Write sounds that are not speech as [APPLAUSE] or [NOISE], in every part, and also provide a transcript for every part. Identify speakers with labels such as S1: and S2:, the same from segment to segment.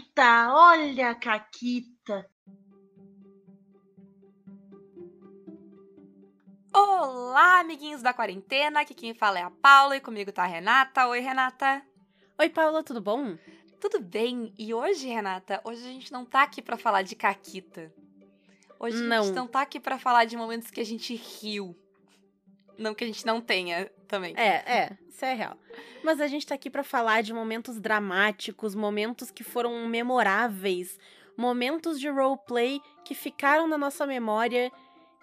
S1: Caquita, olha a Caquita.
S2: Olá, amiguinhos da quarentena. Aqui quem fala é a Paula e comigo tá a Renata. Oi, Renata.
S3: Oi, Paula, tudo bom?
S2: Tudo bem? E hoje, Renata, hoje a gente não tá aqui para falar de Caquita. Hoje não. a gente não tá aqui para falar de momentos que a gente riu. Não que a gente não tenha também.
S3: É, é, isso é real. Mas a gente tá aqui para falar de momentos dramáticos, momentos que foram memoráveis, momentos de roleplay que ficaram na nossa memória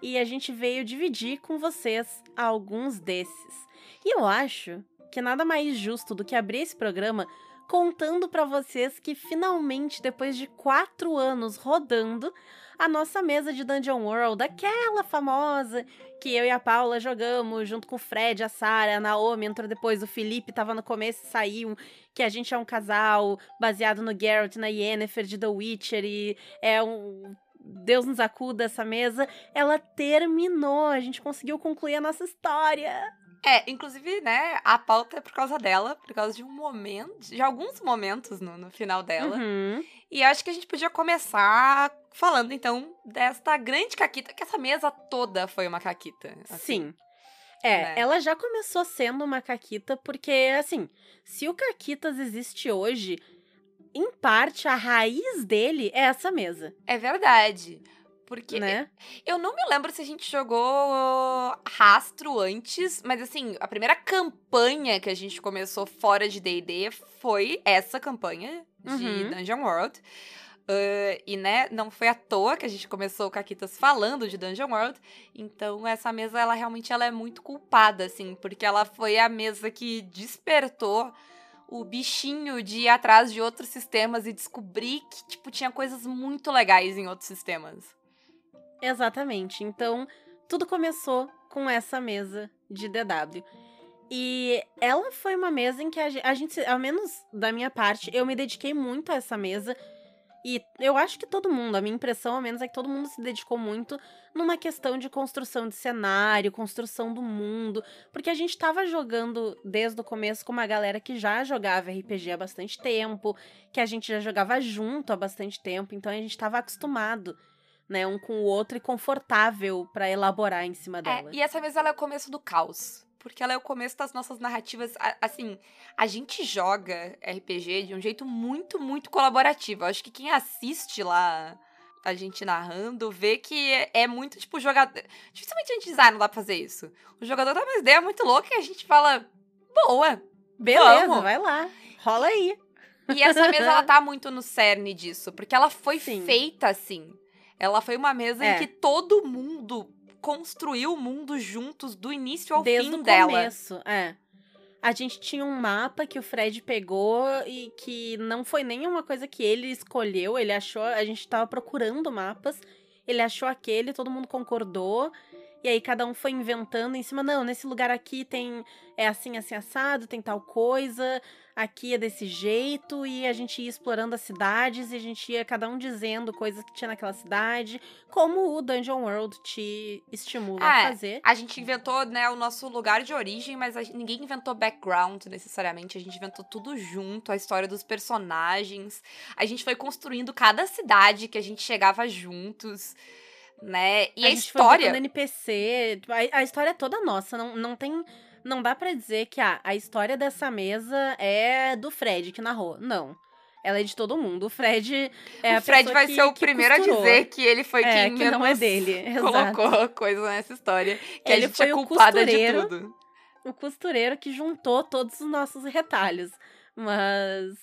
S3: e a gente veio dividir com vocês alguns desses. E eu acho que nada mais justo do que abrir esse programa contando para vocês que finalmente, depois de quatro anos rodando, a nossa mesa de Dungeon World, aquela famosa que eu e a Paula jogamos junto com o Fred, a Sarah, a Naomi, entrou depois, o Felipe tava no começo e saiu, que a gente é um casal baseado no Geralt, na Yennefer de The Witcher e é um Deus nos acuda essa mesa, ela terminou, a gente conseguiu concluir a nossa história.
S2: É, inclusive, né, a pauta é por causa dela, por causa de um momento, de alguns momentos no, no final dela.
S3: Uhum.
S2: E acho que a gente podia começar falando, então, desta grande caquita, que essa mesa toda foi uma caquita.
S3: Assim, Sim. É, né? ela já começou sendo uma caquita, porque, assim, se o Caquitas existe hoje, em parte, a raiz dele é essa mesa.
S2: É verdade. Porque
S3: né?
S2: eu não me lembro se a gente jogou rastro antes, mas assim, a primeira campanha que a gente começou fora de DD foi essa campanha de uhum. Dungeon World. Uh, e, né, não foi à toa que a gente começou o Caquitas falando de Dungeon World. Então, essa mesa, ela realmente ela é muito culpada, assim, porque ela foi a mesa que despertou o bichinho de ir atrás de outros sistemas e descobrir que, tipo, tinha coisas muito legais em outros sistemas.
S3: Exatamente. Então, tudo começou com essa mesa de DW. E ela foi uma mesa em que a gente, a gente, ao menos da minha parte, eu me dediquei muito a essa mesa. E eu acho que todo mundo, a minha impressão ao menos é que todo mundo se dedicou muito numa questão de construção de cenário, construção do mundo, porque a gente estava jogando desde o começo com uma galera que já jogava RPG há bastante tempo, que a gente já jogava junto há bastante tempo, então a gente estava acostumado né, um com o outro e confortável para elaborar em cima é, dela.
S2: É, e essa mesa ela é o começo do caos porque ela é o começo das nossas narrativas. Assim, a gente joga RPG de um jeito muito, muito colaborativo. Eu acho que quem assiste lá a gente narrando vê que é, é muito, tipo, jogador. Dificilmente a gente diz, ah, não dá pra fazer isso. O jogador dá uma ideia muito louca e a gente fala, boa.
S3: Beleza, vamos. vai lá. Rola aí.
S2: E essa mesa, ela tá muito no cerne disso, porque ela foi Sim. feita assim. Ela foi uma mesa é. em que todo mundo construiu o mundo juntos do início ao
S3: Desde
S2: fim
S3: o
S2: dela.
S3: Começo, é. A gente tinha um mapa que o Fred pegou e que não foi nenhuma coisa que ele escolheu. Ele achou. A gente tava procurando mapas. Ele achou aquele, todo mundo concordou. E aí cada um foi inventando em cima, não, nesse lugar aqui tem é assim, assim assado, tem tal coisa aqui é desse jeito, e a gente ia explorando as cidades, e a gente ia cada um dizendo coisas que tinha naquela cidade, como o Dungeon World te estimula é, a fazer.
S2: A gente inventou, né, o nosso lugar de origem, mas a, ninguém inventou background necessariamente, a gente inventou tudo junto, a história dos personagens. A gente foi construindo cada cidade que a gente chegava juntos né? E a, a história.
S3: NPC, a, a história é toda nossa, não, não tem não dá para dizer que ah, a história dessa mesa é do Fred que narrou. Não. Ela é de todo mundo. O Fred é
S2: O Fred vai
S3: que,
S2: ser o primeiro
S3: costurou.
S2: a dizer que ele foi
S3: é,
S2: quem
S3: que não é dele. [LAUGHS]
S2: colocou
S3: Exato.
S2: coisa nessa história. Que
S3: ele
S2: a gente
S3: foi
S2: é culpada de tudo.
S3: O costureiro que juntou todos os nossos retalhos. Mas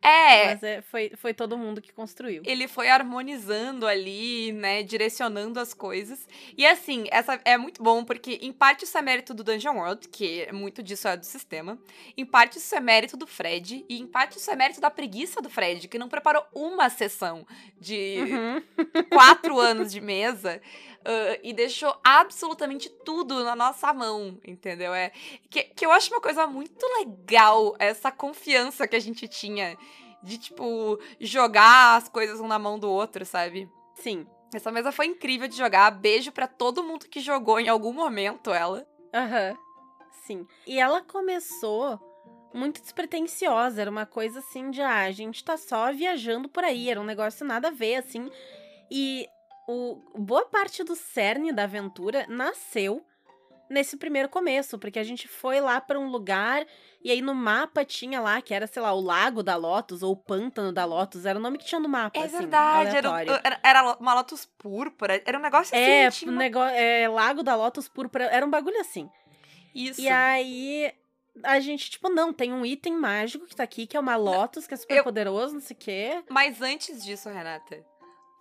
S2: é.
S3: Mas é, foi, foi todo mundo que construiu.
S2: Ele foi harmonizando ali, né? Direcionando as coisas. E assim, essa é muito bom, porque em parte isso é mérito do Dungeon World, que muito disso é do sistema. Em parte isso é mérito do Fred. E em parte isso é mérito da preguiça do Fred, que não preparou uma sessão de
S3: Uhum.
S2: quatro anos de mesa. Uh, e deixou absolutamente tudo na nossa mão, entendeu? É que, que eu acho uma coisa muito legal essa confiança que a gente tinha de, tipo, jogar as coisas um na mão do outro, sabe?
S3: Sim.
S2: Essa mesa foi incrível de jogar. Beijo pra todo mundo que jogou em algum momento ela.
S3: Aham. Sim. E ela começou muito despretensiosa. Era uma coisa assim de, ah, a gente tá só viajando por aí. Era um negócio nada a ver, assim. E o, boa parte do cerne da aventura nasceu nesse primeiro começo, porque a gente foi lá para um lugar e aí no mapa tinha lá que era, sei lá, o Lago da Lotus ou o Pântano da Lotus, era o nome que tinha no mapa,
S2: É
S3: assim,
S2: verdade, era, era, uma Lotus púrpura, era um negócio assim.
S3: É,
S2: tinha
S3: um negócio, é, Lago da Lotus Púrpura, era um bagulho assim.
S2: Isso.
S3: E aí a gente, tipo, não, tem um item mágico que tá aqui, que é uma Lotus, que é super
S2: eu-
S3: poderoso, não sei o quê.
S2: Mas antes disso, Renata,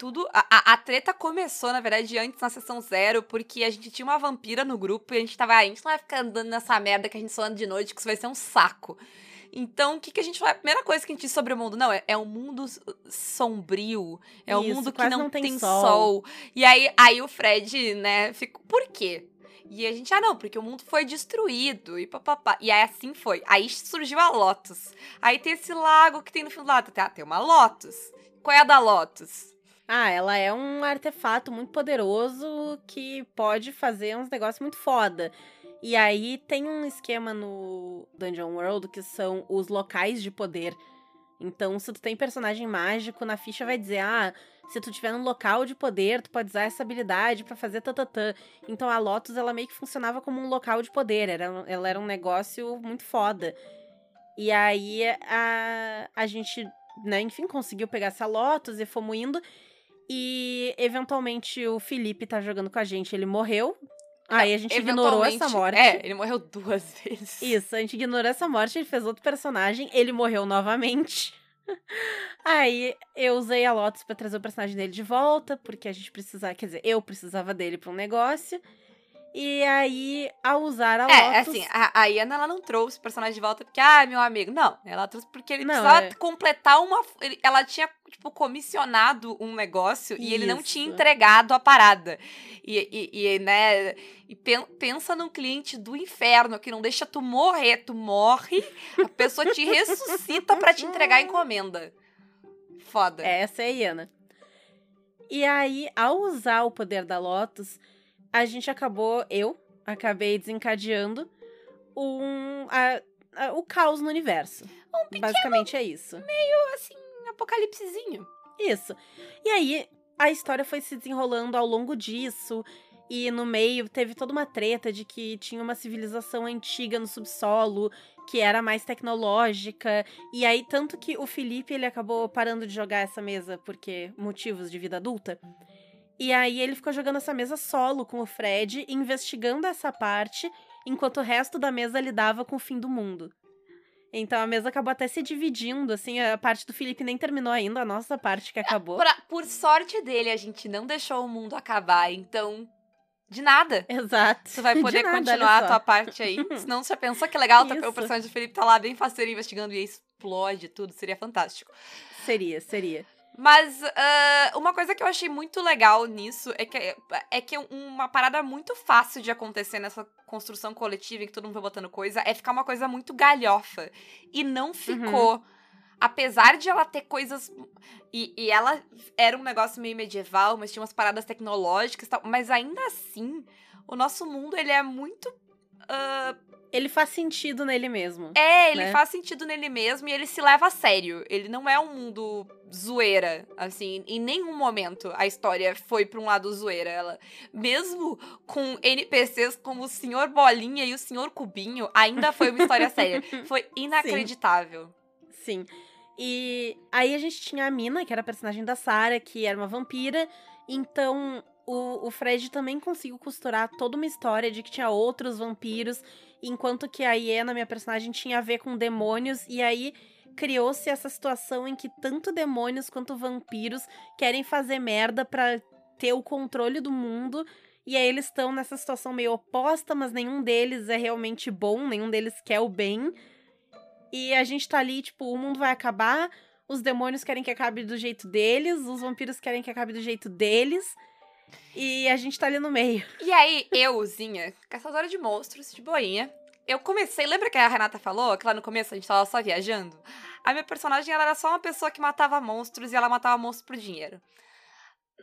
S2: tudo. A, a, treta começou, na verdade, antes na sessão zero, porque a gente tinha uma vampira no grupo e a gente tava, "Ah, a gente não vai ficar andando nessa merda que a gente só anda de noite, que isso vai ser um saco. Então, o que, que a gente vai. A primeira coisa que a gente disse sobre o mundo, não, é, é um mundo sombrio. É um
S3: Isso,
S2: mundo que não,
S3: não tem
S2: tem
S3: sol.
S2: sol. E aí, aí o Fred, né, ficou. Por quê? E a gente, ah, não, porque o mundo foi destruído e papapá. E aí assim foi. Aí surgiu a Lotus. Aí tem esse lago que tem no fim do lado. Ah, tem uma Lotus. Qual é a da Lotus?
S3: Ah, ela é um artefato muito poderoso que pode fazer uns negócios muito foda. E aí tem um esquema no Dungeon World que são os locais de poder. Então, se tu tem personagem mágico, na ficha vai dizer, ah, se tu tiver num local de poder, tu pode usar essa habilidade pra fazer tatatã. Então a Lotus, ela meio que funcionava como um local de poder, era, ela era um negócio muito foda. E aí a, a gente, né, enfim, conseguiu pegar essa Lotus e fomos indo. E eventualmente o Felipe tá jogando com a gente, ele morreu. Aí a gente ignorou essa morte.
S2: É, ele morreu duas [LAUGHS] vezes.
S3: Isso, a gente ignorou essa morte, ele fez outro personagem, ele morreu novamente. [LAUGHS] Aí eu usei a Lotus pra trazer o personagem dele de volta, porque a gente precisava, quer dizer, eu precisava dele pra um negócio. E aí, ao usar a
S2: É,
S3: Lotus.
S2: assim, a, a Iana, ela não trouxe o personagem de volta porque, ah, meu amigo. Não, ela trouxe porque ele
S3: Não,
S2: precisava
S3: é-
S2: completar uma... ela tinha, tipo, comissionado um negócio e ele não tinha
S3: Isso.
S2: entregado a parada. E, e, e, né, e pen- pensa num cliente do inferno que não deixa tu morrer. Tu morre, a pessoa te ressuscita pra te entregar a encomenda. Foda.
S3: Essa é a Iana. E aí, ao usar o poder da Lotus, a gente acabou, eu acabei desencadeando um, a- a- o caos no universo.
S2: Um pequeno,
S3: Basicamente é isso.
S2: assim, apocalipsezinho.
S3: Isso. E aí, a história foi se desenrolando ao longo disso. E no meio teve toda uma treta de que tinha uma civilização antiga no subsolo, que era mais tecnológica. E aí, tanto que o Felipe ele acabou parando de jogar essa mesa porque motivos de vida adulta. E aí ele ficou jogando essa mesa solo com o Fred, investigando essa parte, enquanto o resto da mesa lidava com o fim do mundo. Então a mesa acabou até se dividindo, assim, a parte do Felipe nem terminou ainda, a nossa parte que acabou.
S2: Pra- por sorte dele, a gente não deixou o mundo acabar, então. De nada.
S3: Exato.
S2: Você vai [LAUGHS]
S3: De
S2: poder
S3: nada,
S2: continuar a tua parte aí. [LAUGHS] Senão você pensou que legal, tá- o personagem do Felipe tá lá bem faceiro investigando e explode tudo, seria fantástico.
S3: Seria, seria.
S2: Mas ah, uma coisa que eu achei muito legal nisso é que é que uma parada muito fácil de acontecer nessa construção coletiva em que todo mundo vai botando coisa é ficar uma coisa muito galhofa. E não ficou. Apesar de ela ter coisas. E, e ela era um negócio meio medieval, mas tinha umas paradas tecnológicas e tal. Mas ainda assim, o nosso mundo ele é muito. ah,
S3: Ele faz sentido nele mesmo.
S2: é, ele
S3: né?
S2: faz sentido nele mesmo e ele se leva a sério. Ele não é um mundo zoeira, assim. Em nenhum momento a história foi pra um lado zoeira. Ela, mesmo com NPCs como o Senhor Bolinha e o Senhor Cubinho, ainda foi uma história [LAUGHS] séria. Foi inacreditável.
S3: Sim. E aí a gente tinha a Mina, que era a personagem da Sarah, que era uma vampira. Então o, o Fred também conseguiu costurar toda uma história de que tinha outros vampiros, enquanto que a Iena, minha personagem, tinha a ver com demônios. E aí criou-se essa situação em que tanto demônios quanto vampiros querem fazer merda pra ter o controle do mundo. E aí eles estão nessa situação meio oposta, mas nenhum deles é realmente bom, nenhum deles quer o bem. E a gente tá ali, tipo, o mundo vai acabar, os demônios querem que acabe do jeito deles, os vampiros querem que acabe do jeito deles. E a gente tá ali no meio.
S2: E aí, euzinha, caçadora de monstros, de boinha, eu comecei. Lembra que a Renata falou que lá no começo a gente tava só viajando? A minha personagem ela era só uma pessoa que matava monstros e ela matava monstros por dinheiro.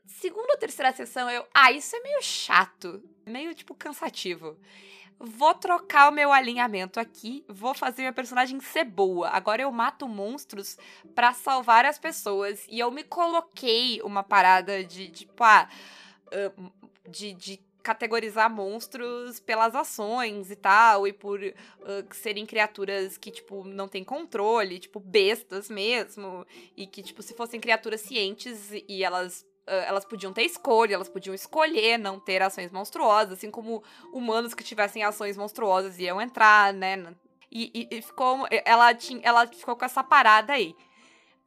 S2: segunda ou terceira sessão, eu. Ah, isso é meio chato. Meio, tipo, cansativo. Vou trocar o meu alinhamento aqui. Vou fazer minha personagem ser boa. Agora eu mato monstros para salvar as pessoas. E eu me coloquei uma parada de, tipo, ah. De, de categorizar monstros pelas ações e tal, e por uh, serem criaturas que, tipo, não têm controle, tipo, bestas mesmo, e que, tipo, se fossem criaturas cientes e elas elas podiam ter escolha, elas podiam escolher não ter ações monstruosas, assim como humanos que tivessem ações monstruosas iam entrar, né? E, e, e ficou. Ela, tinha, ela ficou com essa parada aí.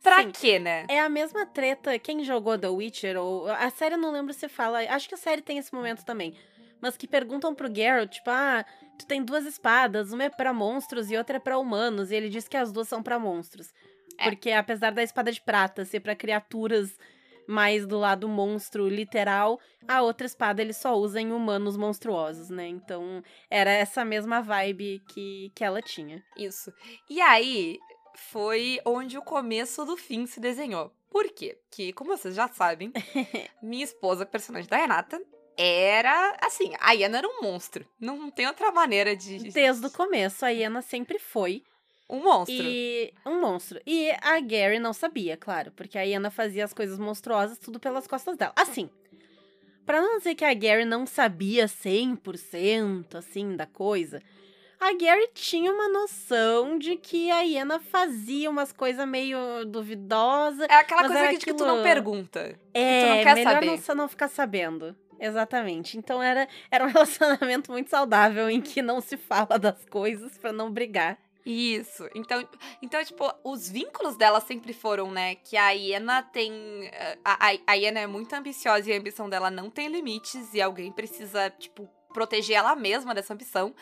S2: Pra Sim, quê, né?
S3: É a mesma treta. Quem jogou The Witcher, ou. A série eu não lembro se fala. Acho que a série tem esse momento também. Mas que perguntam pro Geralt, tipo, ah, tu tem duas espadas, uma é pra monstros e outra é pra humanos. E ele diz que as duas são pra monstros. É. Porque apesar da espada de prata ser para criaturas mais do lado monstro literal, a outra espada ele só usa em humanos monstruosos, né? Então era essa mesma vibe que, que ela tinha.
S2: Isso. E aí foi onde o começo do fim se desenhou. Por quê? Que, como vocês já sabem, [LAUGHS] minha esposa, personagem da Renata, era assim, a Iana era um monstro. Não tem outra maneira de. [LAUGHS]
S3: Desde o começo, a Iana sempre foi
S2: um monstro.
S3: E um monstro. E a Gary não sabia, claro, porque a Iana fazia as coisas monstruosas tudo pelas costas dela. Assim, para não dizer que a Gary não sabia 100% assim da coisa, a Gary tinha uma noção de que a Iana fazia umas coisas meio duvidosas.
S2: É aquela coisa que, aquilo... que tu não pergunta.
S3: É, não melhor saber. Não, não ficar sabendo. Exatamente. Então era, era um [LAUGHS] relacionamento muito saudável em que não se fala das coisas para não brigar.
S2: Isso. Então, então, tipo, os vínculos dela sempre foram, né? Que a Iena tem. Eh, a, a, a Iena é muito ambiciosa e a ambição dela não tem limites. E alguém precisa, tipo, proteger ela mesma dessa ambição.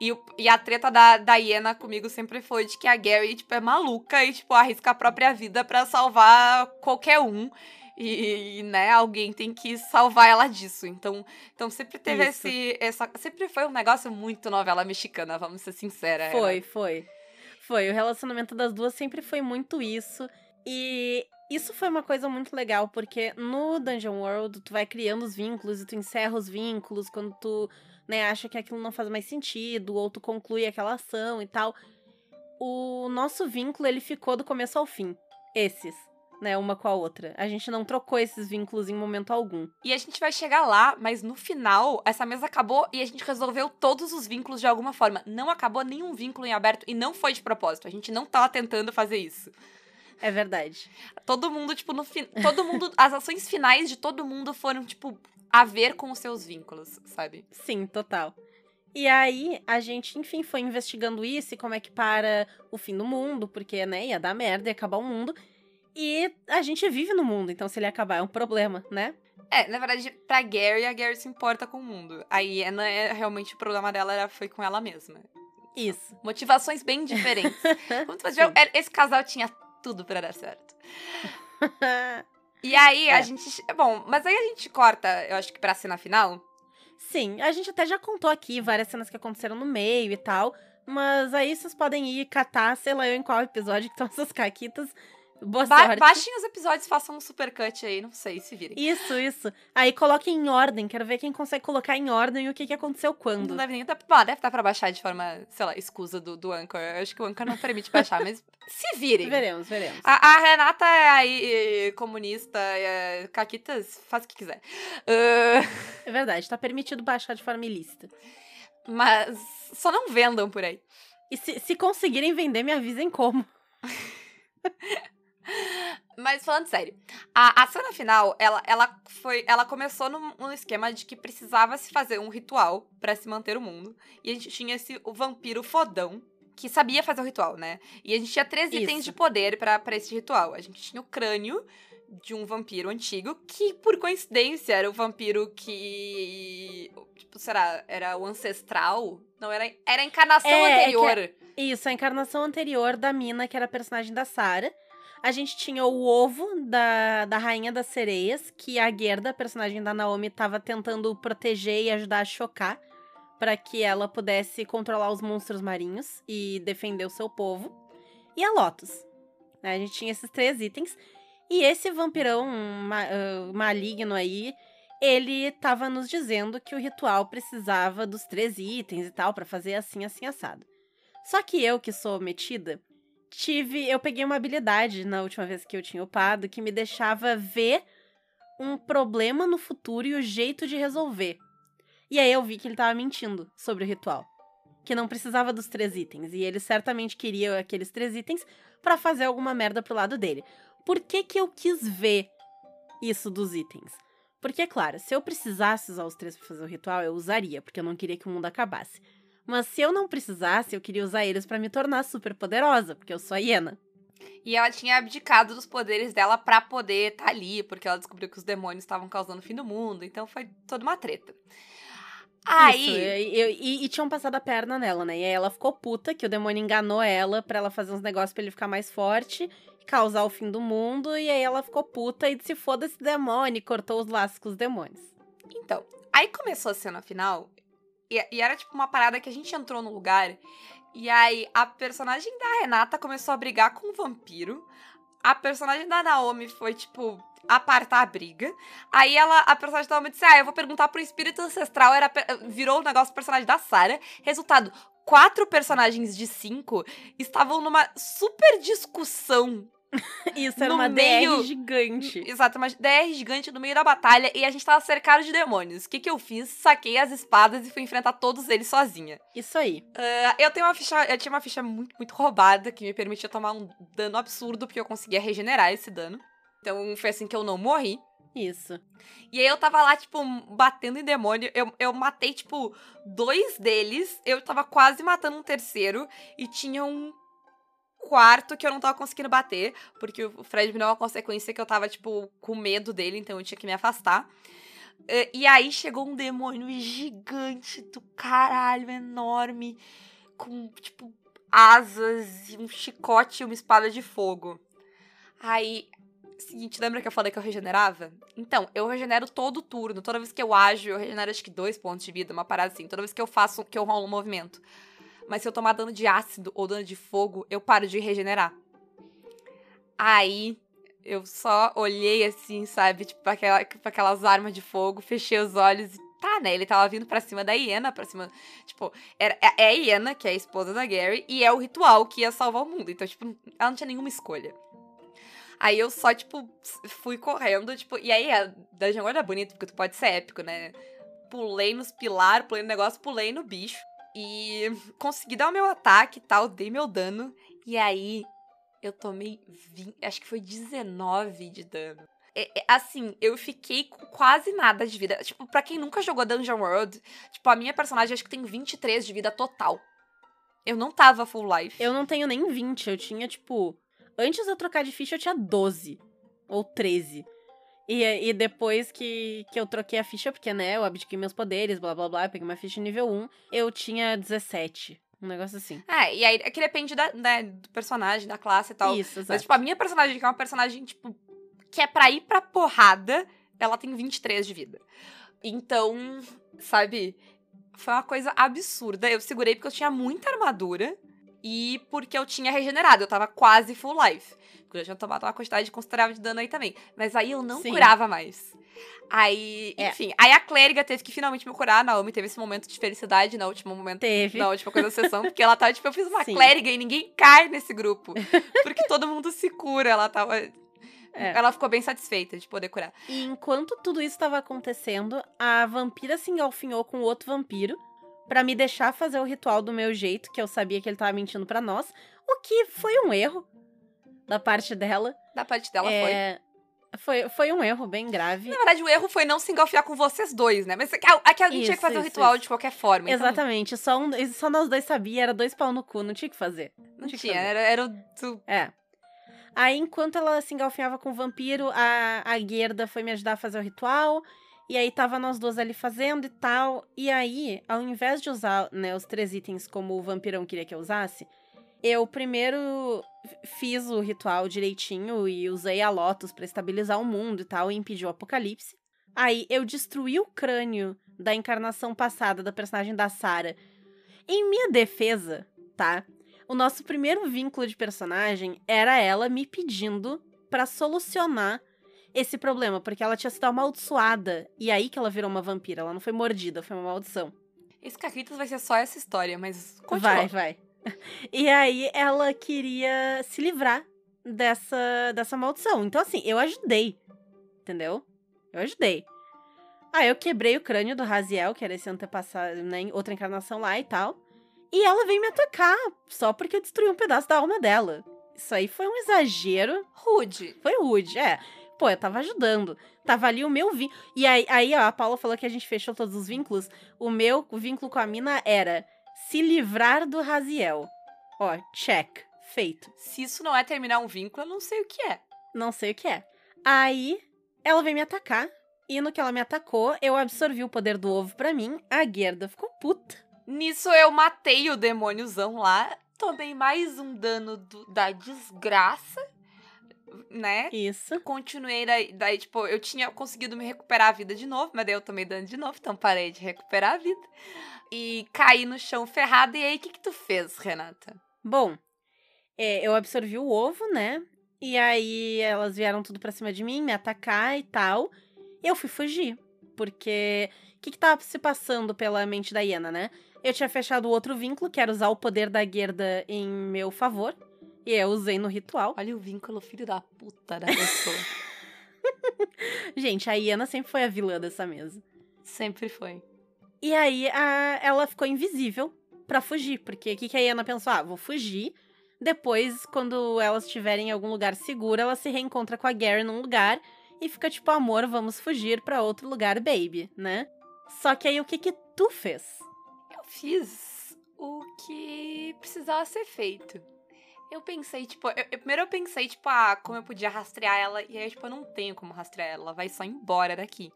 S2: E, e a treta da, da Iena comigo sempre foi de que a Gary, tipo, é maluca e, tipo, arrisca a própria vida para salvar qualquer um. E, e, né, alguém tem que salvar ela disso. Então, então sempre teve Isso. esse. Essa, sempre foi um negócio muito novela mexicana, vamos ser sinceras.
S3: Foi, era. foi. Foi. O relacionamento das duas sempre foi muito isso. E isso foi uma coisa muito legal, porque no Dungeon World tu vai criando os vínculos e tu encerra os vínculos quando tu né, acha que aquilo não faz mais sentido, ou tu conclui aquela ação e tal. O nosso vínculo, ele ficou do começo ao fim. Esses né, uma com a outra. A gente não trocou esses vínculos em momento algum.
S2: E a gente vai chegar lá, mas no final, essa mesa acabou e a gente resolveu todos os vínculos de alguma forma. Não acabou nenhum vínculo em aberto e não foi de propósito. A gente não tava tentando fazer isso.
S3: É verdade.
S2: Todo mundo, tipo, no fim. Todo mundo. as ações finais de todo mundo foram, tipo, a ver com os seus vínculos, sabe?
S3: Sim, total. E aí, a gente, enfim, foi investigando isso e como é que para o fim do mundo, porque, né, ia dar merda, ia acabar o mundo. E a gente vive no mundo, então se ele acabar é um problema, né?
S2: É, na verdade, pra Gary, a Gary se importa com o mundo. A Iena, é, realmente, o problema dela era, foi com ela mesma.
S3: Isso.
S2: Motivações bem diferentes. [LAUGHS] Esse casal tinha tudo para dar certo. [LAUGHS] e aí, é. a gente. Bom, mas aí a gente corta, eu acho que pra cena final.
S3: Sim, a gente até já contou aqui várias cenas que aconteceram no meio e tal. Mas aí vocês podem ir catar, sei lá, em qual episódio que estão [LAUGHS] essas caquitas. Boa ba sorte.
S2: Baixem os episódios, façam um supercut aí, não sei, se virem.
S3: Isso, isso. Aí coloquem em ordem, quero ver quem consegue colocar em ordem o que, que aconteceu quando.
S2: Não deve nem dar, bom, deve estar pra baixar de forma, sei lá, escusa do, do Anchor. Eu acho que o Anchor não permite baixar, mas [LAUGHS] se virem.
S3: Veremos, veremos.
S2: A, a Renata é aí comunista, é, Caquitas, faz o que quiser. Uh...
S3: É verdade, tá permitido baixar de forma ilícita.
S2: Mas só não vendam por aí.
S3: E se, se conseguirem vender, me avisem como. [LAUGHS]
S2: Mas falando sério, a, a cena final, ela, ela foi. Ela começou num, num esquema de que precisava se fazer um ritual para se manter o mundo. E a gente tinha esse o vampiro fodão. Que sabia fazer o ritual, né? E a gente tinha três Isso. itens de poder para esse ritual. A gente tinha o crânio de um vampiro antigo, que por coincidência era o vampiro que. Tipo, será? Era o ancestral? Não, era, era a encarnação é, anterior. É
S3: que, isso, a encarnação anterior da Mina, que era a personagem da Sarah. A gente tinha o ovo da, da Rainha das Sereias, que a Gerda, personagem da Naomi, estava tentando proteger e ajudar a chocar para que ela pudesse controlar os monstros marinhos e defender o seu povo. E a Lotus. Né? A gente tinha esses três itens. E esse vampirão ma uh, maligno aí, ele tava nos dizendo que o ritual precisava dos três itens e tal para fazer assim, assim, assado. Só que eu, que sou metida, tive. Eu peguei uma habilidade na última vez que eu tinha upado que me deixava ver um problema no futuro e o jeito de resolver. E aí eu vi que ele tava mentindo sobre o ritual. Que não precisava dos três itens. E ele certamente queria aqueles três itens para fazer alguma merda pro lado dele. Por que, que eu quis ver isso dos itens? Porque, claro, se eu precisasse usar os três pra fazer o ritual, eu usaria, porque eu não queria que o mundo acabasse. Mas se eu não precisasse, eu queria usar eles para me tornar super poderosa, porque eu sou a hiena.
S2: E ela tinha abdicado dos poderes dela para poder estar tá ali, porque ela descobriu que os demônios estavam causando o fim do mundo. Então foi toda uma treta. Aí.
S3: Isso, e, e, e, tinham passado a perna nela, né? E aí ela ficou puta que o demônio enganou ela para ela fazer uns negócios pra ele ficar mais forte, causar o fim do mundo. E aí ela ficou puta e se foda esse demônio e cortou os laços com os demônios.
S2: Então, aí começou a cena final. E, e era tipo uma parada que a gente entrou no lugar. E aí a personagem da Renata começou a brigar com o vampiro. A personagem da Naomi foi, tipo, apartar a briga. Aí ela, a personagem da Naomi disse: Ah, eu vou perguntar pro espírito ancestral. Era, virou o negócio do personagem da Sarah. Resultado: quatro personagens de cinco estavam numa super discussão [LAUGHS]
S3: Isso, era uma meio... DR gigante.
S2: Exato, uma DR gigante no meio da batalha e a gente tava cercado de demônios. O que que eu fiz? Saquei as espadas e fui enfrentar todos eles sozinha.
S3: Isso aí.
S2: Uh, eu tenho uma ficha, eu tinha uma ficha muito, muito roubada que me permitia tomar um dano absurdo porque eu conseguia regenerar esse dano. Então foi assim que eu não morri.
S3: Isso.
S2: E aí eu tava lá, tipo, batendo em demônio. Eu, eu matei, tipo, dois deles. Eu tava quase matando um terceiro. E tinha um quarto que eu não tava conseguindo bater, porque o Fred me deu uma consequência que eu tava, tipo, com medo dele, então eu tinha que me afastar. E aí chegou um demônio gigante do caralho, enorme, com, tipo, asas e um chicote e uma espada de fogo. Aí, seguinte, lembra que eu falei que eu regenerava? Então, eu regenero todo turno. Toda vez que eu ajo, eu regenero acho que dois pontos de vida, uma parada assim. Toda vez que eu faço, que eu rolo um movimento. Mas se eu tomar dano de ácido ou dano de fogo, eu paro de regenerar. Aí eu só olhei assim, sabe? Tipo, pra, aquela, pra aquelas armas de fogo, fechei os olhos e tá, né? Ele tava vindo pra cima da Iena, pra cima. Tipo, era, é, é a Iena, que é a esposa da Gary, e é o ritual que ia salvar o mundo. Então, tipo, ela não tinha nenhuma escolha. Aí eu só, tipo, fui correndo, tipo, e aí a Dungeon World é bonito, porque tu pode ser épico, né? Pulei nos pilares, pulei no negócio, pulei no bicho. E consegui dar o meu ataque e tal, dei meu dano. E aí eu tomei 20, acho que foi 19 de dano. É, é, assim, eu fiquei com quase nada de vida. Tipo, pra quem nunca jogou Dungeon World, tipo, a minha personagem acho que tem 23 de vida total. Eu não tava full life.
S3: Eu não tenho nem 20, eu tinha, tipo. Antes de eu trocar de ficha, eu tinha 12. Ou 13. E, e depois que, que eu troquei a ficha, porque, né, eu abdiquei meus poderes, blá blá blá, peguei uma ficha nível 1, eu tinha 17. Um negócio assim.
S2: É, e aí é que depende da, né, do personagem, da classe e tal.
S3: Isso, exato.
S2: Mas, tipo, a minha personagem, que é uma personagem, tipo, que é pra ir pra porrada, ela tem 23 de vida. Então, sabe, foi uma coisa absurda. Eu segurei porque eu tinha muita armadura e porque eu tinha regenerado. Eu tava quase full life. Eu já tinha tomado uma quantidade considerável de dano aí também. Mas aí eu não Sim. curava mais. Aí, é. enfim, aí a clériga teve que finalmente me curar. A Naomi teve esse momento de felicidade no último momento.
S3: Teve.
S2: Na última coisa da sessão, porque ela tava, tipo, eu fiz uma [LAUGHS] Sim. clériga e ninguém cai nesse grupo. Porque todo mundo se cura. Ela tava. É. Ela ficou bem satisfeita de poder curar.
S3: E enquanto tudo isso estava acontecendo, a vampira se engalfinhou com outro vampiro para me deixar fazer o ritual do meu jeito, que eu sabia que ele tava mentindo para nós, o que foi um erro da parte dela.
S2: Da parte dela é...
S3: foi. Foi, foi um erro bem grave.
S2: Na verdade, o erro foi não se engalfiar com vocês dois, né? Mas aqui alguém isso, tinha que fazer o ritual isso. de qualquer forma.
S3: Então... Exatamente. Só, um, só nós dois sabia, era dois pau no cu, não tinha que fazer.
S2: Não, não tinha, tinha era, era o.
S3: É. Aí, enquanto ela se engalfinhava com o vampiro, a, a Gerda foi me ajudar a fazer o ritual. E aí tava nós duas ali fazendo e tal. E aí, ao invés de usar né, os três itens como o vampirão queria que eu usasse, eu primeiro fiz o ritual direitinho e usei a Lotus para estabilizar o mundo e tal e impedir o apocalipse. Aí eu destruí o crânio da encarnação passada da personagem da Sarah. Em minha defesa, tá? O nosso primeiro vínculo de personagem era ela me pedindo pra solucionar esse problema, porque ela tinha sido amaldiçoada. E aí que ela virou uma vampira. Ela não foi mordida, foi uma maldição.
S2: Esse Caquitas vai ser só essa história, mas continua.
S3: Vai, vai. [LAUGHS] E aí ela queria se livrar dessa, dessa maldição. Então, assim, eu ajudei. Entendeu? Eu ajudei. Aí eu quebrei o crânio do Raziel, que era esse antepassado, né? Outra encarnação lá e tal. E ela veio me atacar só porque eu destruí um pedaço da alma dela. Isso aí foi um exagero.
S2: Rude.
S3: Foi rude, é. Pô, eu tava ajudando. Tava ali o meu vínculo. E aí, aí, ó, a Paula falou que a gente fechou todos os vínculos. O meu vínculo com a mina era se livrar do Raziel. Ó, check. Feito.
S2: Se isso não é terminar um vínculo, eu não sei o que é.
S3: Não sei o que é. Aí, ela veio me atacar. E no que ela me atacou, eu absorvi o poder do ovo pra mim. A Gerda ficou puta.
S2: Nisso eu matei o demôniozão lá, tomei mais um dano do- da desgraça, né?
S3: Isso.
S2: Continuei daí, daí, tipo, eu tinha conseguido me recuperar a vida de novo, mas daí eu tomei dano de novo, então parei de recuperar a vida. E caí no chão ferrado. E aí, o que que tu fez, Renata?
S3: Bom, é, eu absorvi o ovo, né? E aí elas vieram tudo pra cima de mim, me atacar e tal. Eu fui fugir. Porque o que, que tava se passando pela mente da Iena, né? Eu tinha fechado outro vínculo, que era usar o poder da Gerda em meu favor. E eu usei no ritual.
S2: Olha o vínculo, filho da puta da pessoa. [LAUGHS]
S3: Gente, a Iena sempre foi a vilã dessa mesa.
S2: Sempre foi.
S3: E aí a, ela ficou invisível pra fugir. Porque o que, que a Iena pensou? Ah, vou fugir. Depois, quando elas estiverem em algum lugar seguro, ela se reencontra com a Gary num lugar e fica tipo, amor, vamos fugir pra outro lugar, baby, né? Só que aí o que que tu fez?
S2: Eu fiz o que precisava ser feito. Eu pensei, tipo, eu- eu- primeiro eu pensei, tipo, ah, como eu podia rastrear ela, e aí, tipo, eu não tenho como rastrear ela, ela vai só embora daqui.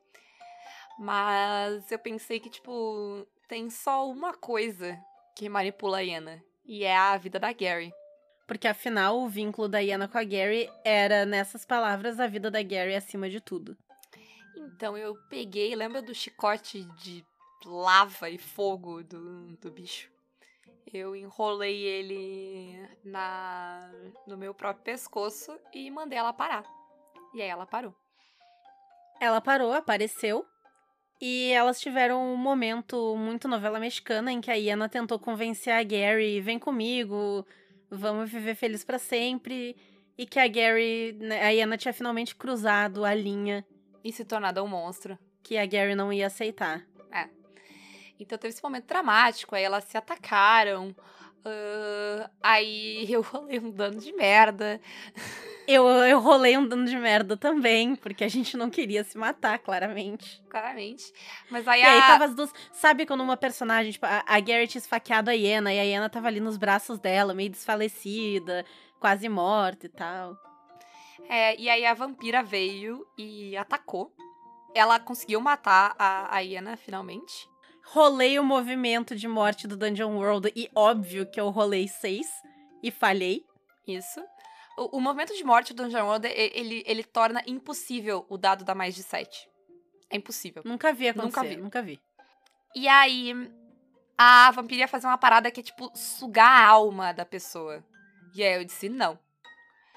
S2: Mas eu pensei que, tipo, tem só uma coisa que manipula a Iena, e é a vida da Gary.
S3: Porque afinal, o vínculo da Iena com a Gary era, nessas palavras, a vida da Gary acima de tudo.
S2: Então eu peguei, lembra do chicote de lava e fogo do, do bicho? Eu enrolei ele na no meu próprio pescoço e mandei ela parar. E aí ela parou.
S3: Ela parou, apareceu. E elas tiveram um momento muito novela mexicana em que a Iena tentou convencer a Gary, vem comigo, vamos viver feliz pra sempre. E que a Gary, né, a Iena tinha finalmente cruzado a linha
S2: E se tornado um monstro.
S3: que a Gary não ia aceitar.
S2: Então teve esse momento dramático, aí elas se atacaram. Ah, aí [LAUGHS] eu rolei um dano de merda.
S3: Eu, eu rolei um dano de merda também, porque a gente não queria se matar, claramente.
S2: Claramente. Mas aí,
S3: E aí
S2: a...
S3: tava as duas. Sabe quando uma personagem, tipo, a, a tinha esfaqueado a Iena, e a Iena tava ali nos braços dela, meio desfalecida, quase morta e tal.
S2: É, e aí a vampira veio e atacou. Ela conseguiu matar a, a Iena finalmente.
S3: Rolei o movimento de morte do Dungeon World, e óbvio que eu rolei seis e falhei.
S2: Isso. O, o movimento de morte do Dungeon World, ele, ele torna impossível o dado dar mais de 7. É impossível.
S3: Nunca vi acontecer,
S2: Nunca vi.
S3: Nunca vi.
S2: E aí, a vampira ia fazer uma parada que é, tipo, sugar a alma da pessoa. E aí eu disse, não.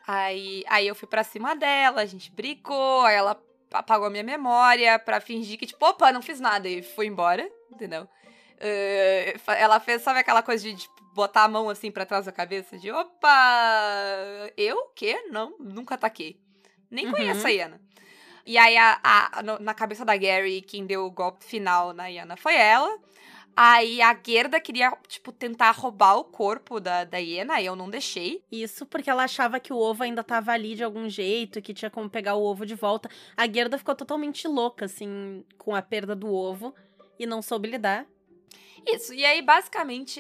S2: Aí, aí eu fui pra cima dela, a gente brigou, aí ela apagou a minha memória pra fingir que, tipo, opa, não fiz nada. E fui embora, entendeu? Fa- ela fez, sabe aquela coisa de, tipo, botar a mão assim pra trás da cabeça? De, opa, eu? O quê? Não, nunca ataquei. Nem
S3: Uhum.
S2: conheço a Iana. E aí, a, a- na cabeça da Gary, quem deu o golpe final na Iana foi ela. Aí a Gerda queria, tipo, tentar roubar o corpo da, da Iena, e eu não deixei.
S3: Isso porque ela achava que o ovo ainda tava ali de algum jeito, que tinha como pegar o ovo de volta. A Gerda ficou totalmente louca, assim, com a perda do ovo, e não soube lidar.
S2: Isso, e aí, basicamente,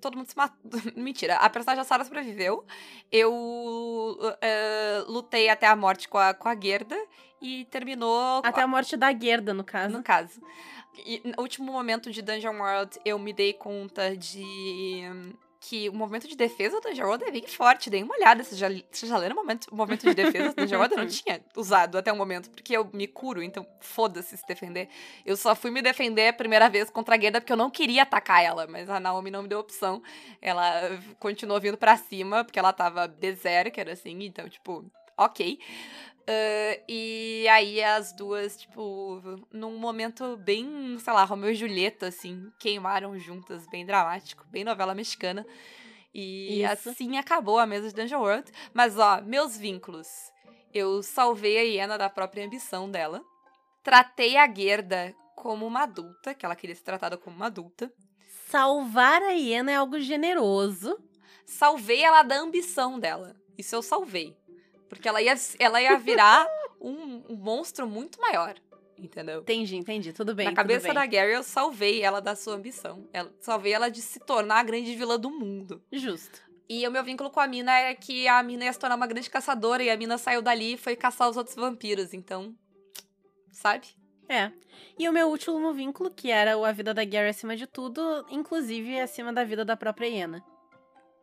S2: todo mundo se matou. [LAUGHS] Mentira, a personagem da Sarah sobreviveu. Eu eh, lutei até a morte com a, com a Gerda e terminou.
S3: Até a morte da Gerda, no caso.
S2: no caso. E no último momento de Dungeon World, eu me dei conta de que o movimento de defesa do World é bem forte. Dei uma olhada. Vocês já, vocês já leram o momento, o movimento de defesa do World? Eu não [LAUGHS] tinha usado até o momento, porque eu me curo, então foda-se se defender. Eu só fui me defender a primeira vez contra a Gerda porque eu não queria atacar ela, mas a Naomi não me deu opção. Ela continuou vindo pra cima, porque ela tava berserker, assim, então, tipo, ok. Uh, e aí as duas, tipo, num momento bem, sei lá, Romeu e Julieta, assim, queimaram juntas, bem dramático, bem novela mexicana. E
S3: Isso.
S2: assim acabou a mesa de Dungeon World. Mas, ó, meus vínculos. Eu salvei a Iena da própria ambição dela. Tratei a Gerda como uma adulta, que ela queria ser tratada como uma adulta.
S3: Salvar a hiena é algo generoso.
S2: Salvei ela da ambição dela. Isso eu salvei. Porque ela ia, ela ia virar um, um monstro muito maior. Entendeu?
S3: Entendi, entendi. Tudo bem.
S2: Na cabeça
S3: bem.
S2: da Gary, eu salvei ela da sua ambição. Eu salvei ela de se tornar a grande vilã do mundo.
S3: Justo.
S2: E o meu vínculo com a mina é que a mina ia se tornar uma grande caçadora e a mina saiu dali e foi caçar os outros vampiros. Então, sabe?
S3: É. E o meu último vínculo, que era o a vida da Gary acima de tudo, inclusive acima da vida da própria hiena.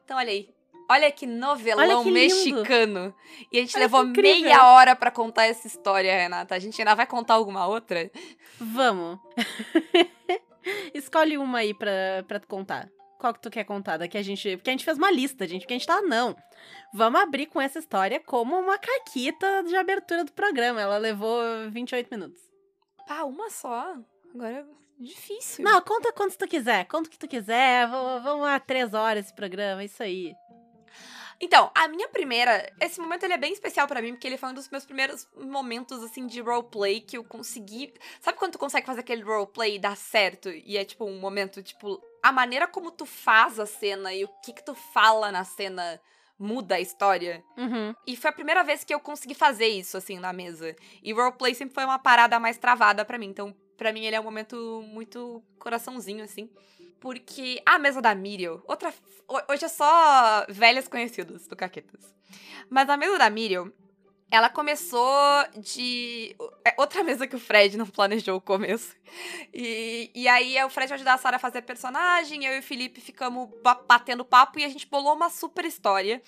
S2: Então, olha aí. Olha que novelão
S3: Olha que
S2: mexicano. E a gente
S3: Olha
S2: levou meia hora pra contar essa história, Renata. A gente ainda vai contar alguma outra?
S3: Vamos. [LAUGHS] Escolhe uma aí pra, pra contar. Qual que tu quer contar? Da que a gente. Porque a gente fez uma lista, gente. Porque a gente tá, não. Vamos abrir com essa história como uma caquita de abertura do programa. Ela levou 28 minutos.
S2: Pá, uma só. Agora é difícil.
S3: Não, conta quantos tu quiser. Conta o que tu quiser. Vamos, a três horas esse programa. Isso aí.
S2: Então, a minha primeira, esse momento ele é bem especial pra mim, porque ele foi um dos meus primeiros momentos assim de roleplay que eu consegui. Sabe quando tu consegue fazer aquele roleplay e dá certo? E é tipo um momento, tipo, a maneira como tu faz a cena e o que que tu fala na cena muda a história.
S3: Uhum.
S2: E foi a primeira vez que eu consegui fazer isso, assim, na mesa. E roleplay sempre foi uma parada mais travada pra mim. Então, pra mim, ele é um momento muito coraçãozinho, assim. Porque a mesa da Miriel, outra. ho- Hoje é só velhas conhecidas do Caquetas. Mas a mesa da Miriel, ela começou de. É outra [LAUGHS] mesa que o Fred não planejou o começo. E, e aí o Fred ajudar a Sarah a fazer personagem, eu e o Felipe ficamos ba- batendo papo e a gente bolou uma super história.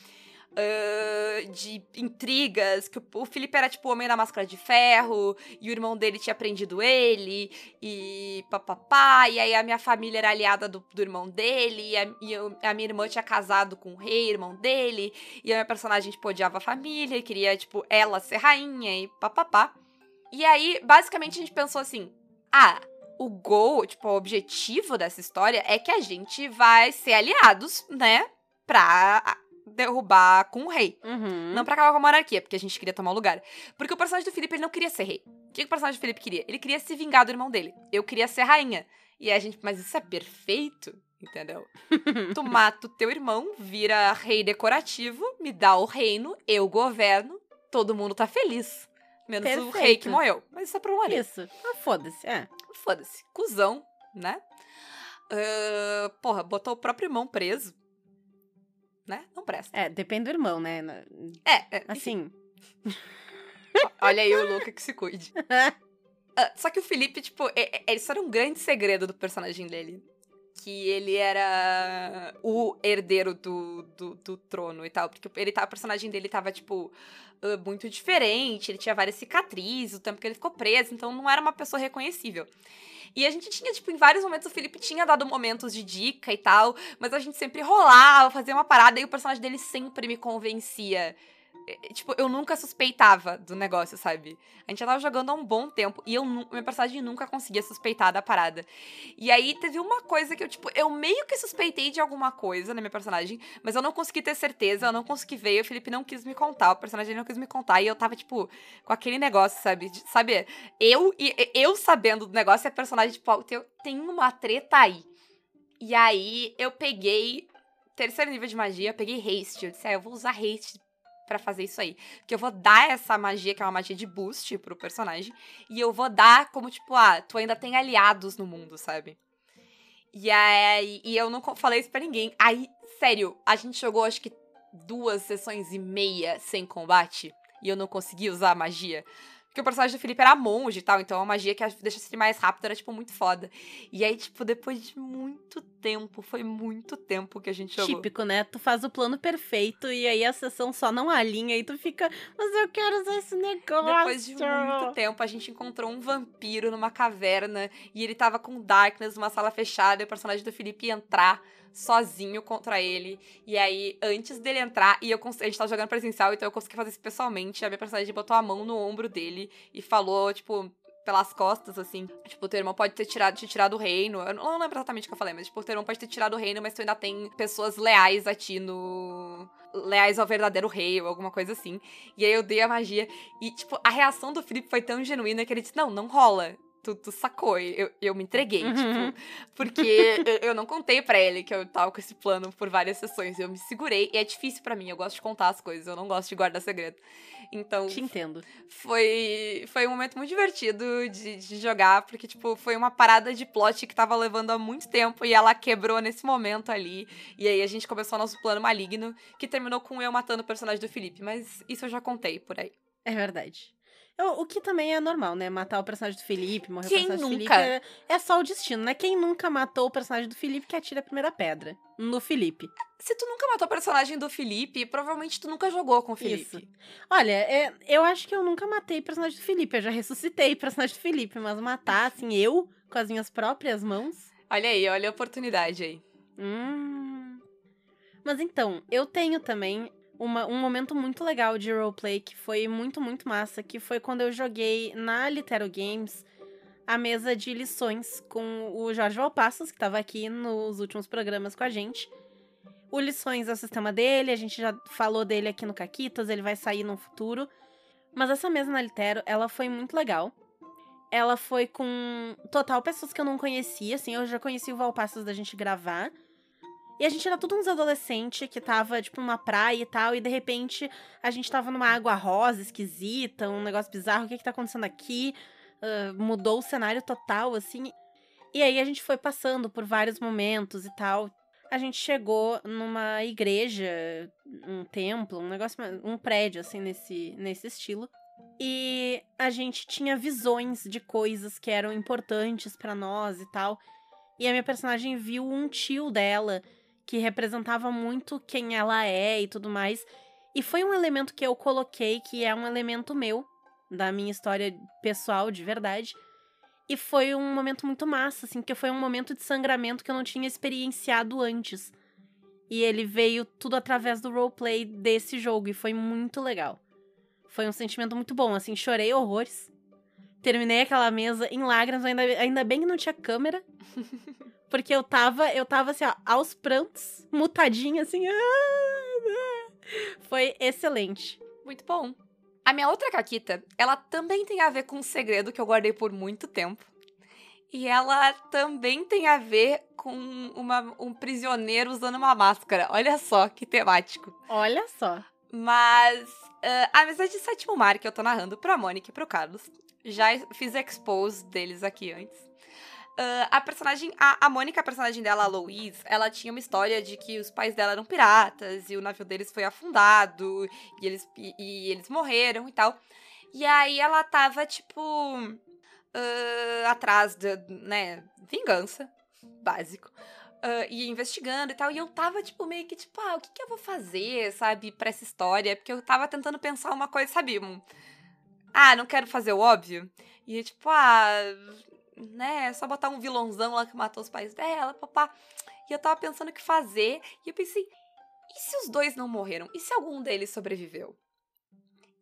S2: Ah, de intrigas, que o, Felipe era tipo o homem da máscara de ferro, e o irmão dele tinha prendido ele, e papapá, e aí a minha família era aliada do, do irmão dele, e, a, e a minha irmã tinha casado com o rei, irmão dele, e a minha personagem, tipo, odiava a família, e queria, tipo, ela ser rainha, e papapá. E aí, basicamente, a gente pensou assim, ah, o goal, tipo, o objetivo dessa história é que a gente vai ser aliados, né, pra derrubar com o rei.
S3: Uhum.
S2: Não pra acabar com a monarquia, porque a gente queria tomar o lugar. Porque o personagem do Felipe, ele não queria ser rei. O que, que o personagem do Felipe queria? Ele queria se vingar do irmão dele. Eu queria ser rainha. E a gente, mas isso é perfeito, entendeu? [LAUGHS] tu mata o teu irmão, vira rei decorativo, me dá o reino, eu governo, todo mundo tá feliz. Menos o rei
S3: Perfeito.
S2: que morreu. Mas isso é problema dele.
S3: Isso. Ah, foda-se. É.
S2: Foda-se. Cusão, né? Ah, porra, botou o próprio irmão preso. Né? Não presta.
S3: É, depende do irmão, né?
S2: É, é.
S3: Assim.
S2: Olha aí o Luca que se cuide. [LAUGHS] Ah, só que o Felipe, tipo, é- é- isso era um grande segredo do personagem dele. Que ele era o herdeiro do, do, do trono e tal. Porque ele tá, o personagem dele tava, tipo, ah, muito diferente. Ele tinha várias cicatrizes, o tempo que ele ficou preso. Então não era uma pessoa reconhecível. E a gente tinha, tipo, em vários momentos o Felipe tinha dado momentos de dica e tal. Mas a gente sempre rolava, fazia uma parada. E o personagem dele sempre me convencia. É, Tipo, eu nunca suspeitava do negócio, sabe? A gente já tava jogando há um bom tempo e eu, minha personagem nunca conseguia suspeitar da parada. E aí teve uma coisa que eu, tipo, eu meio que suspeitei de alguma coisa na minha personagem, mas eu não consegui ter certeza, eu não consegui ver, o Felipe não quis me contar, o personagem não quis me contar, e eu tava, tipo, com aquele negócio, sabe? De- sabe? Eu e eu sabendo do negócio a personagem, tipo, tem uma treta aí. E aí eu peguei terceiro nível de magia, eu peguei haste. Eu disse, ah, eu vou usar haste pra fazer isso aí. Porque eu vou dar essa magia, que é uma magia de boost pro personagem, e eu vou dar como, tipo, ah, tu ainda tem aliados no mundo, sabe? E aí, e eu não falei isso pra ninguém. Aí, sério, a gente jogou acho que duas sessões e meia sem combate, e eu não consegui usar a magia. Porque o personagem do Felipe era monge e tal, então a magia que deixa ele mais rápido era, tipo, muito foda. E aí, tipo, depois de muito tempo, foi muito tempo que a gente jogou.
S3: Típico, né? Tu faz o plano perfeito e aí a sessão só não alinha e tu fica, mas eu quero usar esse negócio.
S2: Depois de muito tempo, a gente encontrou um vampiro numa caverna e ele tava com Darkness numa sala fechada e o personagem do Felipe ia entrar. Sozinho contra ele. E aí, antes dele entrar, e eu a gente tava jogando presencial, então eu consegui fazer isso pessoalmente. A minha personagem botou a mão no ombro dele e falou, tipo, pelas costas, assim. Tipo, teu irmão pode ter tirado, te tirado o reino. Eu não lembro exatamente o que eu falei, mas, tipo, teu irmão pode ter tirado o reino, mas tu ainda tem pessoas leais a ti no. leais ao verdadeiro rei, ou alguma coisa assim. E aí eu dei a magia. E, tipo, a reação do Felipe foi tão genuína que ele disse: Não, não rola. Tu, tu, sacou, eu, eu me entreguei, uhum. tipo, porque [LAUGHS] eu, eu, não contei para ele que eu tava com esse plano por várias sessões, eu me segurei, e é difícil para mim, eu gosto de contar as coisas, eu não gosto de guardar segredo. Então.
S3: Te entendo.
S2: Foi, foi um momento muito divertido de, de jogar, porque, tipo, foi uma parada de plot que tava levando há muito tempo e ela quebrou nesse momento ali. E aí a gente começou nosso plano maligno, que terminou com eu matando o personagem do Felipe. Mas isso eu já contei por aí.
S3: É verdade. O que também é normal, né? Matar o personagem do Felipe, morrer
S2: Quem
S3: o personagem
S2: nunca?
S3: do Felipe. É, é, só o destino, né? Quem nunca matou o personagem do Felipe que atira a primeira pedra? No Felipe.
S2: Se tu nunca matou o personagem do Felipe, provavelmente tu nunca jogou com o Felipe. Isso.
S3: Olha, é, eu acho que eu nunca matei o personagem do Felipe. Eu já ressuscitei o personagem do Felipe, mas matar, assim, eu, com as minhas próprias mãos.
S2: Olha aí, olha a oportunidade aí.
S3: Hum. Mas então, eu tenho também uma, um momento muito legal de roleplay que foi muito, muito massa, que foi quando eu joguei na Litero Games a mesa de lições com o Jorge Valpassos, que estava aqui nos últimos programas com a gente. O Lições é o sistema dele, a gente já falou dele aqui no Caquitas, ele vai sair no futuro. Mas essa mesa na Litero, ela foi muito legal. Ela foi com total pessoas que eu não conhecia, assim, eu já conheci o Valpassos da gente gravar. E a gente era tudo uns adolescentes que tava, tipo, numa praia e tal, e de repente a gente tava numa água rosa esquisita, um negócio bizarro, o que que tá acontecendo aqui? Uh, mudou o cenário total, assim. E aí a gente foi passando por vários momentos e tal. A gente chegou numa igreja, um templo, um negócio, um prédio, assim, nesse, nesse estilo. E a gente tinha visões de coisas que eram importantes para nós e tal. E a minha personagem viu um tio dela que representava muito quem ela é e tudo mais. E foi um elemento que eu coloquei, que é um elemento meu, da minha história pessoal, de verdade. E foi um momento muito massa, assim, porque foi um momento de sangramento que eu não tinha experienciado antes. E ele veio tudo através do roleplay desse jogo, e foi muito legal. Foi um sentimento muito bom, assim, chorei horrores. Terminei aquela mesa em lágrimas, ainda, ainda bem que não tinha câmera. [LAUGHS] Porque eu tava, eu tava assim, ó, aos prantos, mutadinha, assim. Ah, Foi excelente.
S2: Muito bom. A minha outra caquita, ela também tem a ver com um segredo que eu guardei por muito tempo. E ela também tem a ver com uma, um prisioneiro usando uma máscara. Olha só que temático.
S3: Olha só.
S2: Mas uh, a amizade de sétimo mar que eu tô narrando pra Mônica e pro Carlos. Já fiz expose deles aqui antes. Uh, a personagem, a, a Mônica, a personagem dela, a Louise, ela tinha uma história de que os pais dela eram piratas e o navio deles foi afundado e eles, e, e eles morreram e tal. E aí ela tava, tipo, uh, atrás de, né, vingança, básico. Uh, e investigando e tal, e eu tava, tipo, meio que, tipo, ah, o que que eu vou fazer, sabe, pra essa história? Porque eu tava tentando pensar uma coisa, sabe, um... Ah, não quero fazer o óbvio. E, tipo, ah, né? É só botar um vilãozão lá que matou os pais dela, papá. E eu tava pensando o que fazer. E eu pensei, e se os dois não morreram? E se algum deles sobreviveu?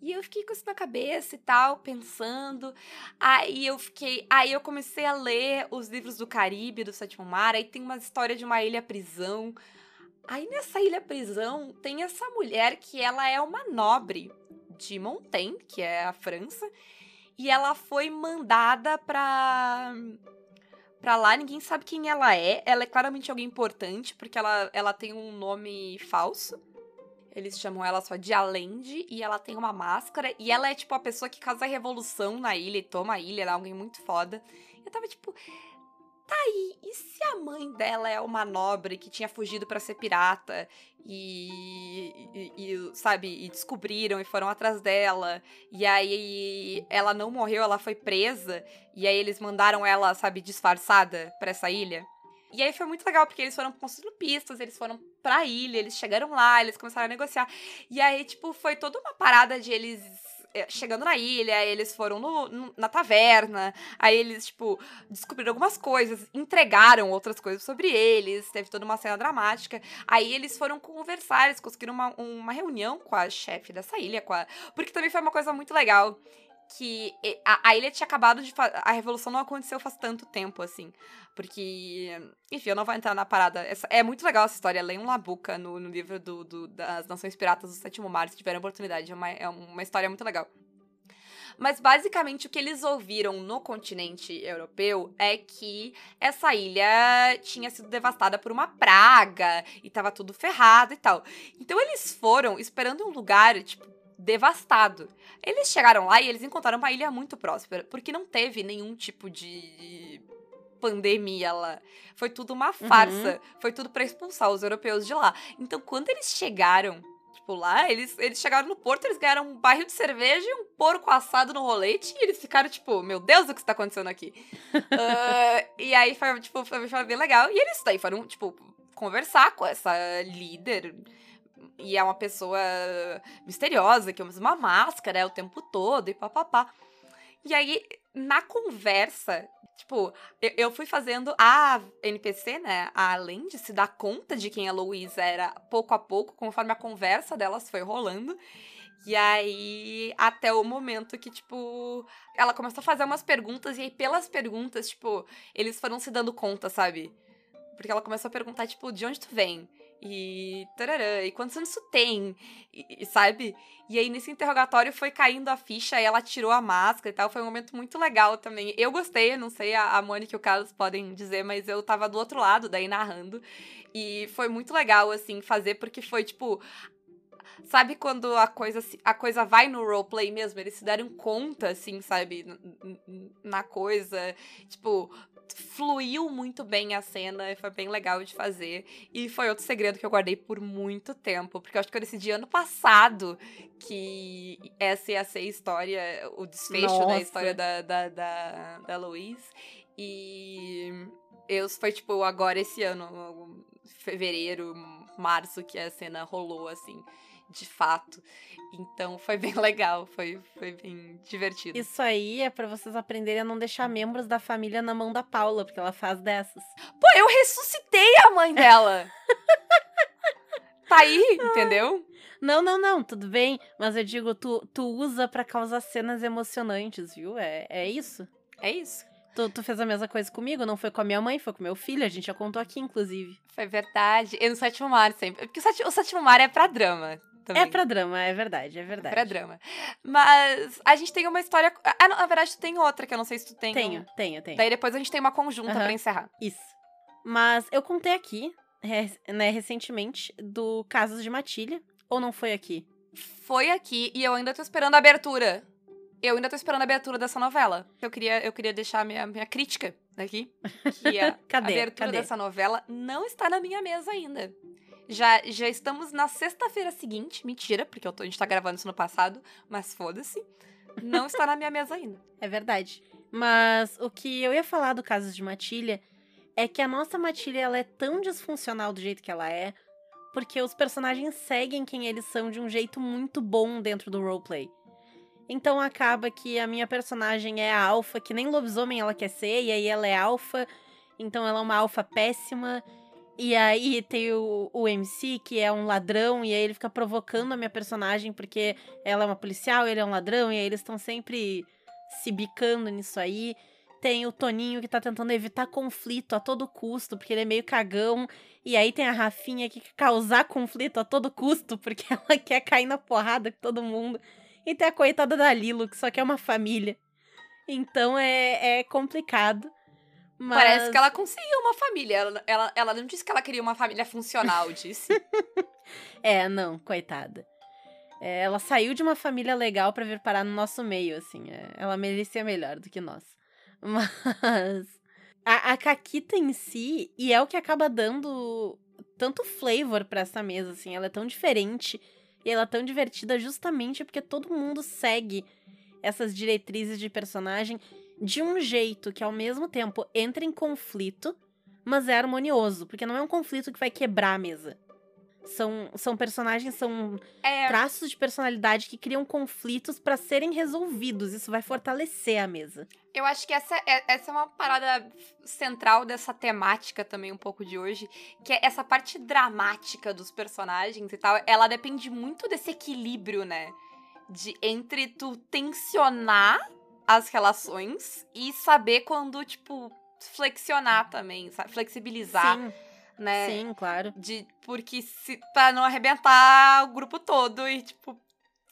S2: E eu fiquei com isso na cabeça e tal, pensando. Aí eu fiquei. Aí eu comecei a ler os livros do Caribe, do Sétimo Mar. Aí tem uma história de uma ilha-prisão. Aí nessa ilha-prisão tem essa mulher que ela é uma nobre de Montaigne, que é a França e ela foi mandada pra pra lá, ninguém sabe quem ela é. Ela é claramente alguém importante, porque ela, ela tem um nome falso. Eles chamam ela só de Alende, e ela tem uma máscara, e ela é tipo a pessoa que causa a revolução na ilha e toma a ilha, ela é alguém muito foda. Eu tava tipo, Tá aí, e se a mãe dela é uma nobre que tinha fugido para ser pirata e, e, e, sabe, e descobriram e foram atrás dela, e aí ela não morreu, ela foi presa, e aí eles mandaram ela, sabe, disfarçada para essa ilha? E aí foi muito legal, porque eles foram construindo pistas, eles foram pra ilha, eles chegaram lá, eles começaram a negociar. E aí, tipo, foi toda uma parada de eles chegando na ilha, eles foram no, no, na taverna, aí eles, tipo, descobriram algumas coisas, entregaram outras coisas sobre eles, teve toda uma cena dramática. Aí eles foram conversar, eles conseguiram uma, uma reunião com a chefe dessa ilha, a... porque também foi uma coisa muito legal que a, a ilha tinha acabado de. A revolução não aconteceu faz tanto tempo, assim. Porque. Enfim, eu não vou entrar na parada. Essa, é muito legal essa história. Leiam Labuca no, no livro do, do, das Nações Piratas do Sétimo Mar, se tiverem oportunidade. É uma, é uma história muito legal. Mas basicamente o que eles ouviram no continente europeu é que essa ilha tinha sido devastada por uma praga e tava tudo ferrado e tal. Então eles foram esperando um lugar, tipo, devastado. Eles chegaram lá e eles encontraram uma ilha muito próspera, porque não teve nenhum tipo de pandemia lá. Foi tudo uma uhum. farsa. Uhum. Foi tudo para expulsar os europeus de lá. Então, quando eles chegaram, tipo, lá, eles, eles chegaram no porto, eles ganharam um barril de cerveja e um porco assado no rolete, e eles ficaram, tipo, meu Deus, o que está acontecendo aqui? uh, [LAUGHS] e aí foi, tipo, foi, foi bem legal. E eles daí foram, tipo, conversar com essa líder e é uma pessoa misteriosa, que usa uma máscara é, o tempo todo e papapá. E aí, na conversa, tipo, eu, eu, fui fazendo a NPC, né, além de se dar conta de quem a Louise era pouco a pouco, conforme a conversa delas foi rolando. E aí, até o momento que, tipo, ela começou a fazer umas perguntas, e aí, pelas perguntas, tipo, eles foram se dando conta, sabe? Porque ela começou a perguntar, tipo, de onde tu vem? E tararã, e quantos anos tem? E, sabe? E aí nesse interrogatório foi caindo a ficha ela tirou a máscara e tal. Foi um momento muito legal também. Eu gostei, não sei a, a Mônica e o Carlos podem dizer, mas eu tava do outro lado daí narrando. E foi muito legal, assim, fazer, porque foi tipo. Sabe quando a coisa, a coisa vai no roleplay mesmo? Eles se deram conta, assim, sabe? Na coisa. Tipo, fluiu muito bem a cena, foi bem legal de fazer. E foi outro segredo que eu guardei por muito tempo, porque eu acho que eu decidi ano passado que essa ia ser a história, o desfecho Nossa. da história da, da, da, da Louise. E eu foi tipo agora esse ano, fevereiro, março, que a cena rolou assim de fato. Então foi bem [LAUGHS] legal, foi, foi bem divertido.
S3: Isso aí é para vocês aprenderem a não deixar membros da família na mão da Paula, porque ela faz dessas.
S2: Pô, eu ressuscitei a mãe dela! [LAUGHS] tá aí, entendeu?
S3: Não, não, não, tudo bem. Mas eu digo, tu, tu usa para causar cenas emocionantes, viu? É, é isso.
S2: É isso.
S3: Tu, tu, fez a mesma coisa comigo, não foi com a minha mãe, foi com meu filho, a gente já contou aqui, inclusive.
S2: Foi verdade. E no sétimo mar sempre. Porque o sétimo, o sétimo mar é pra drama. Também.
S3: É pra drama, é verdade, é verdade.
S2: É pra drama. Mas a gente tem uma história. Ah, na verdade, tu tem outra, que eu não sei se tu tem.
S3: Tenho, tenho, tenho.
S2: Daí depois a gente tem uma conjunta uhum. pra encerrar.
S3: Isso. Mas eu contei aqui, né, recentemente, do Casos de Matilha. Ou não foi aqui?
S2: Foi aqui e eu ainda tô esperando a abertura. Eu ainda tô esperando a abertura dessa novela. Eu queria, eu queria deixar minha, minha crítica aqui. Que a [LAUGHS]
S3: cadê?
S2: abertura
S3: cadê?
S2: dessa novela não está na minha mesa ainda. Já, já estamos na sexta-feira seguinte. Mentira, porque tô, a gente tá gravando isso no passado, mas foda-se. Não está na minha mesa ainda. [LAUGHS]
S3: É verdade. Mas o que eu ia falar do caso de Matilha é que a nossa Matilha ela é tão disfuncional do jeito que ela é, porque os personagens seguem quem eles são de um jeito muito bom dentro do roleplay. Então acaba que a minha personagem é a alfa, que nem lobisomem ela quer ser, e aí ela é alfa, então ela é uma alfa péssima. E aí tem o, o MC, que é um ladrão, e aí ele fica provocando a minha personagem porque ela é uma policial, ele é um ladrão, e aí eles estão sempre se bicando nisso aí. Tem o Toninho que tá tentando evitar conflito a todo custo, porque ele é meio cagão. E aí tem a Rafinha que quer causar conflito a todo custo, porque [LAUGHS] ela quer cair na porrada com todo mundo. E tem a coitada da Lilo, que só quer uma família. Então é, é complicado. Mas...
S2: Parece que ela conseguiu uma família. Ela, ela, ela não disse que ela queria uma família funcional, disse. [LAUGHS]
S3: é, não, coitada. É, ela saiu de uma família legal para vir parar no nosso meio, assim. É, ela merecia melhor do que nós. [LAUGHS] Mas. A, a Caquita em si, e é o que acaba dando tanto flavor para essa mesa, assim. Ela é tão diferente e ela é tão divertida justamente porque todo mundo segue essas diretrizes de personagem de um jeito que ao mesmo tempo entra em conflito, mas é harmonioso, porque não é um conflito que vai quebrar a mesa. São, são personagens, são
S2: É,
S3: traços de personalidade que criam conflitos pra serem resolvidos. Isso vai fortalecer a mesa.
S2: eu acho que essa é, essa é uma parada central dessa temática também um pouco de hoje, que é essa parte dramática dos personagens e tal, ela depende muito desse equilíbrio, né? De entre tu tensionar as relações e saber quando, tipo, flexionar também, sabe? Flexibilizar,
S3: sim,
S2: né?
S3: sim, claro.
S2: De, porque se, pra não arrebentar o grupo todo e, tipo,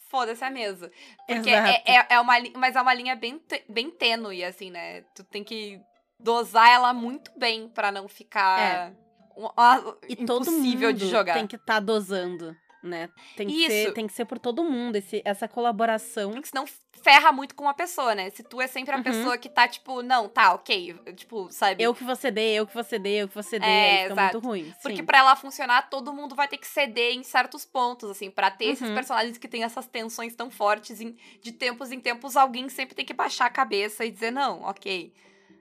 S2: foda-se a mesa. Porque é, é, é uma linha, mas é uma linha bem, bem tênue, assim, né? Tu tem que dosar ela muito bem pra não ficar um- uma-
S3: E todo
S2: impossível
S3: mundo
S2: de jogar.
S3: tem que estar dosando, né? Tem que, ser,
S2: Isso.
S3: tem que ser por todo mundo, esse, essa colaboração.
S2: Porque senão ferra muito com uma pessoa, né? Se tu é sempre a
S3: Uhum.
S2: pessoa que tá, tipo, não, tá, ok, tipo, sabe?
S3: Eu que vou ceder, eu que vou ceder, eu que vou ceder,
S2: É,
S3: fica
S2: exato.
S3: muito ruim.
S2: Porque
S3: sim.
S2: pra ela funcionar, todo mundo vai ter que ceder em certos pontos, assim, pra ter esses
S3: Uhum.
S2: personagens que têm essas tensões tão fortes, em- de tempos em tempos, alguém sempre tem que baixar a cabeça e dizer, não, ok,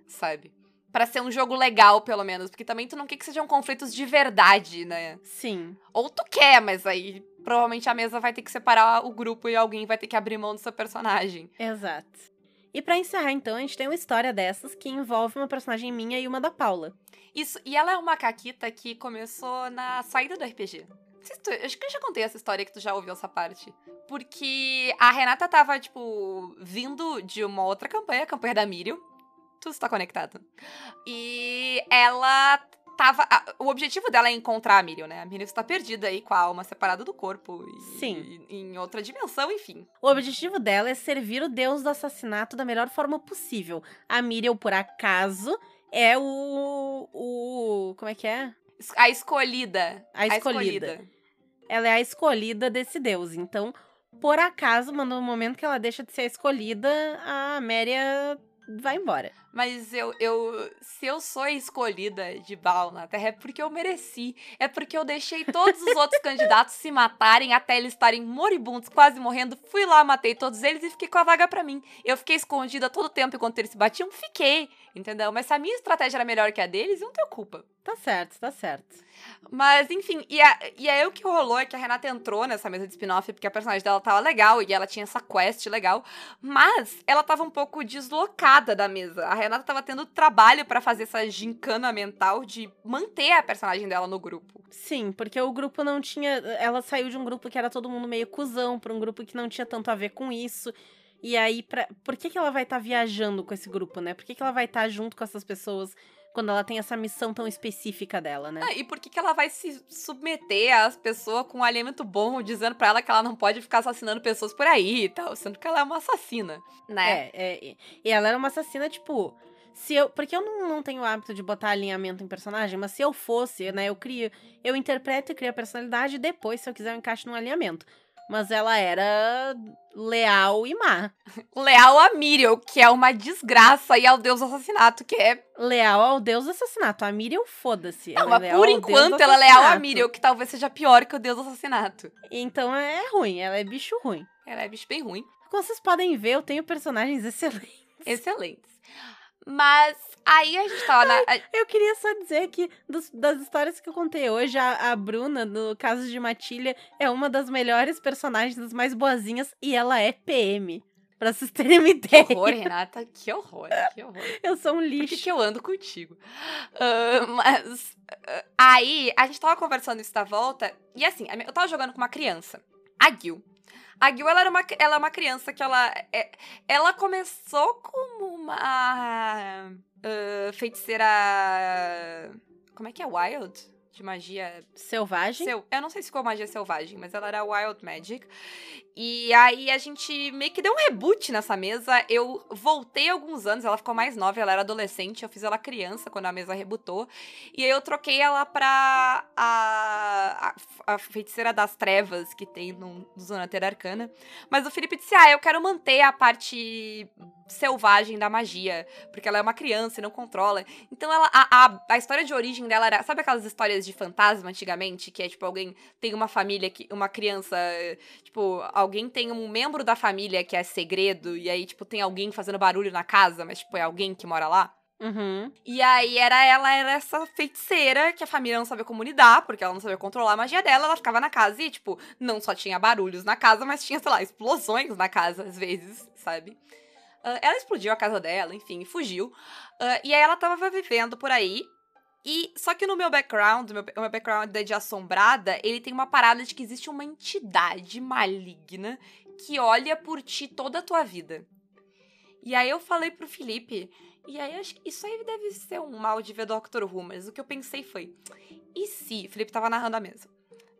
S2: sabe? Pra ser um jogo legal, pelo menos, porque também tu não quer que sejam conflitos de verdade, né?
S3: Sim.
S2: Ou tu quer, mas aí provavelmente a mesa vai ter que separar o grupo e alguém vai ter que abrir mão do seu personagem.
S3: Exato. E pra encerrar, então, a gente tem uma história dessas que envolve uma personagem minha e uma da Paula.
S2: Isso, e ela é uma caquita que começou na saída do RPG. Tu- acho que eu já contei essa história que tu já ouviu essa parte. Porque a Renata tava, tipo, vindo de uma outra campanha, a campanha da Miriam. Tudo está conectado. E ela tava. a- o objetivo dela é encontrar a Miriam, né? A Miriam está perdida aí com a alma separada do corpo. E,
S3: Sim.
S2: e- em outra dimensão, enfim.
S3: O objetivo dela é servir o deus do assassinato da melhor forma possível. A Miriam, por acaso, é o. o. Como é que é?
S2: Es- A escolhida.
S3: A escolhida. Ela é a escolhida desse deus. Então, por acaso, no momento que ela deixa de ser a escolhida, a Améria vai embora.
S2: Mas eu, eu. Se eu sou a escolhida de Baal na Terra, é porque eu mereci. É porque eu deixei todos os outros candidatos se matarem até eles estarem moribundos, quase morrendo. Fui lá, matei todos eles e fiquei com a vaga pra mim. Eu fiquei escondida todo o tempo enquanto eles se batiam, fiquei. Entendeu? Mas se a minha estratégia era melhor que a deles, eu não tenho culpa.
S3: Tá certo, tá certo.
S2: Mas, enfim, e, a, e aí o que rolou é que a Renata entrou nessa mesa de spin-off porque a personagem dela tava legal e ela tinha essa quest legal, mas ela tava um pouco deslocada da mesa. A Renata tava tendo trabalho pra fazer essa gincana mental de manter a personagem dela no grupo.
S3: Sim, porque o grupo não tinha. Ela saiu de um grupo que era todo mundo meio cuzão pra um grupo que não tinha tanto a ver com isso. E aí, pra... por que, que ela vai estar viajando com esse grupo, né? Por que, que ela vai estar junto com essas pessoas quando ela tem essa missão tão específica dela, né?
S2: Ah, e por que, que ela vai se submeter às pessoas com um alimento bom, dizendo pra ela que ela não pode ficar assassinando pessoas por aí e tal, sendo que ela é uma assassina, né?
S3: É, é, e- e ela era uma assassina, tipo. Se eu, porque eu não, não tenho o hábito de botar alinhamento em personagem, mas se eu fosse, né, eu crio, eu interpreto e crio a personalidade e depois, se eu quiser, eu encaixo num alinhamento. Mas ela era leal e má. [LAUGHS]
S2: Leal a Miriam, que é uma desgraça, e ao deus assassinato, que é
S3: Leal ao deus assassinato. A Miriam, foda-se.
S2: Não,
S3: é
S2: mas
S3: leal
S2: por enquanto ela é leal a. Miriam, que talvez seja pior que o deus assassinato.
S3: Então é ruim, ela é bicho ruim.
S2: Ela é bicho bem ruim.
S3: Como vocês podem ver, eu tenho personagens [LAUGHS] excelentes.
S2: Excelentes. Mas aí a gente tava na. a-
S3: Eu queria só dizer que dos- das histórias que eu contei hoje, a, a Bruna, no caso de Matilha, é uma das melhores personagens, das mais boazinhas, e ela é PM. Pra vocês terem uma
S2: Que
S3: ideia.
S2: horror, Renata. Que horror, que horror.
S3: Eu sou um
S2: Por que,
S3: lixo.
S2: que eu ando contigo? Ah, mas. ah, aí, a gente tava conversando isso da volta. E assim, eu tava jogando com uma criança, a Gil. A Gil, ela, era uma, ela é uma criança que ela. é- ela começou como uma. ah, feiticeira. Como é que é? Wild? De magia
S3: Selvagem.
S2: Seu, eu não sei se ficou magia selvagem, mas ela era Wild Magic. E aí a gente meio que deu um reboot nessa mesa. Eu voltei alguns anos, ela ficou mais nova, ela era adolescente, eu fiz ela criança quando a mesa rebutou. E aí eu troquei ela pra a, a, a feiticeira das trevas que tem no, no Zona Terra Arcana. Mas o Felipe disse: Ah, eu quero manter a parte selvagem da magia, porque ela é uma criança e não controla. Então ela a, a, a história de origem dela era, sabe aquelas histórias de fantasma antigamente, que é tipo alguém tem uma família que uma criança, tipo, alguém tem um membro da família que é segredo e aí tipo tem alguém fazendo barulho na casa, mas tipo é alguém que mora lá.
S3: Uhum.
S2: E aí era ela era essa feiticeira que a família não sabia como lidar, porque ela não sabia controlar a magia dela, ela ficava na casa e, tipo, não só tinha barulhos na casa, mas tinha, sei lá, explosões na casa, às vezes, sabe? Uh, ela explodiu a casa dela, enfim, fugiu. Uh, e aí ela tava vivendo por aí. E só que no meu background, meu, meu background de assombrada, ele tem uma parada de que existe uma entidade maligna que olha por ti toda a tua vida. E aí eu falei pro Felipe, e aí acho que isso aí deve ser um mal de ver Doctor Who, mas o que eu pensei foi, e se, Felipe tava narrando a mesa,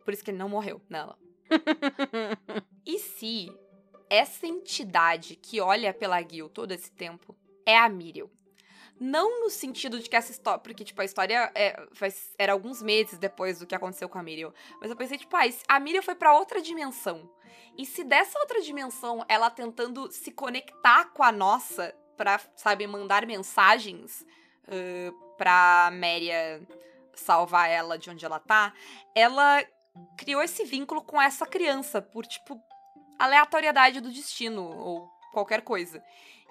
S2: por isso que ele não morreu nela. [LAUGHS] e se essa entidade que olha pela Gil todo esse tempo é a Miriam? Não no sentido de que essa história. Porque, tipo, a história é, faz, era alguns meses depois do que aconteceu com a Miriam. Mas eu pensei, tipo, ah, a Miriam foi para outra dimensão. E se dessa outra dimensão ela tentando se conectar com a nossa pra, sabe, mandar mensagens uh, pra Méria salvar ela de onde ela tá, ela criou esse vínculo com essa criança por, tipo, aleatoriedade do destino ou qualquer coisa.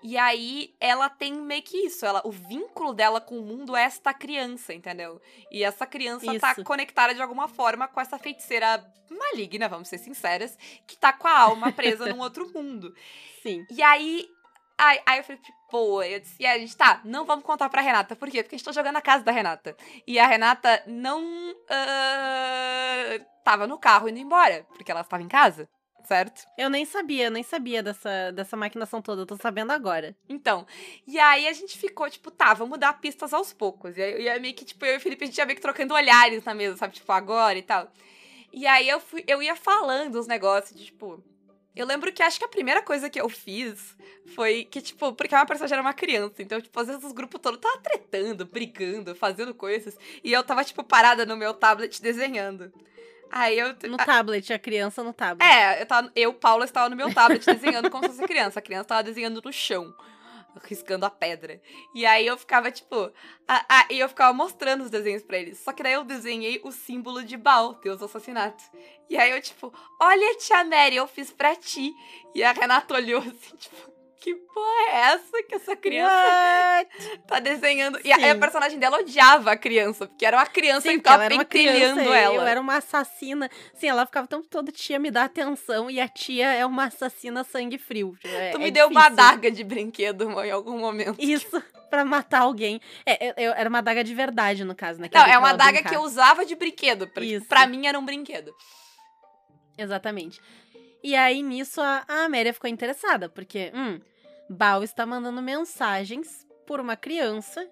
S2: E aí ela tem meio que isso, ela, o vínculo dela com o mundo é esta criança, entendeu? E essa criança tá isso. tá conectada de alguma forma com essa feiticeira maligna, vamos ser sinceras, que tá com a alma presa num outro [LAUGHS] mundo.
S3: Sim.
S2: E aí Aí, aí eu falei, tipo, pô, eu disse, e a gente, tá, não vamos contar pra Renata. Por quê? Porque a gente tá jogando na casa da Renata. E a Renata não uh, tava no carro indo embora, porque ela estava em casa certo?
S3: Eu nem sabia, eu nem sabia dessa, dessa maquinação toda, eu tô sabendo agora.
S2: Então, e aí a gente ficou, tipo, tá, vamos dar pistas aos poucos. E aí, e aí meio que, tipo, eu e o Felipe, a gente ia meio que trocando olhares na mesa, sabe? Tipo, agora e tal. E aí eu, fui, eu ia falando os negócios de, tipo... Eu lembro que acho que a primeira coisa que eu fiz foi que, tipo, porque uma personagem era uma criança, então, tipo, às vezes os grupos todos tava tretando, brigando, fazendo coisas, e eu tava, tipo, parada no meu tablet desenhando. Aí eu.
S3: No a... tablet, a criança no tablet.
S2: É, eu, tava, eu, Paula, estava no meu tablet desenhando como se fosse criança. A criança estava desenhando no chão, riscando a pedra. E aí eu ficava, tipo. A, a, e eu ficava mostrando os desenhos pra eles. Só que daí eu desenhei o símbolo de Baal, Deus do assassinato. E aí eu, tipo, olha, tia Mary, eu fiz pra ti. E a Renata olhou assim, tipo que porra é essa que essa criança
S3: What?
S2: tá desenhando? Sim. E a, a, personagem dela odiava a criança, porque era uma criança Sim, e ficava
S3: ela pentelhando ela. Eu era uma assassina. Sim, ela ficava o tempo todo, tia, me dá atenção, e a tia é uma assassina sangue frio. É,
S2: tu me
S3: é
S2: deu
S3: difícil.
S2: uma adaga de brinquedo em algum momento.
S3: Isso, [LAUGHS] pra matar alguém. É, eu, eu, era uma adaga de verdade, no caso, né?
S2: Não, é uma adaga que eu usava de brinquedo. Pra, Isso. pra mim era um brinquedo.
S3: Exatamente. E aí, nisso, a, a Amélia ficou interessada, porque, hum, Bal está mandando mensagens por uma criança.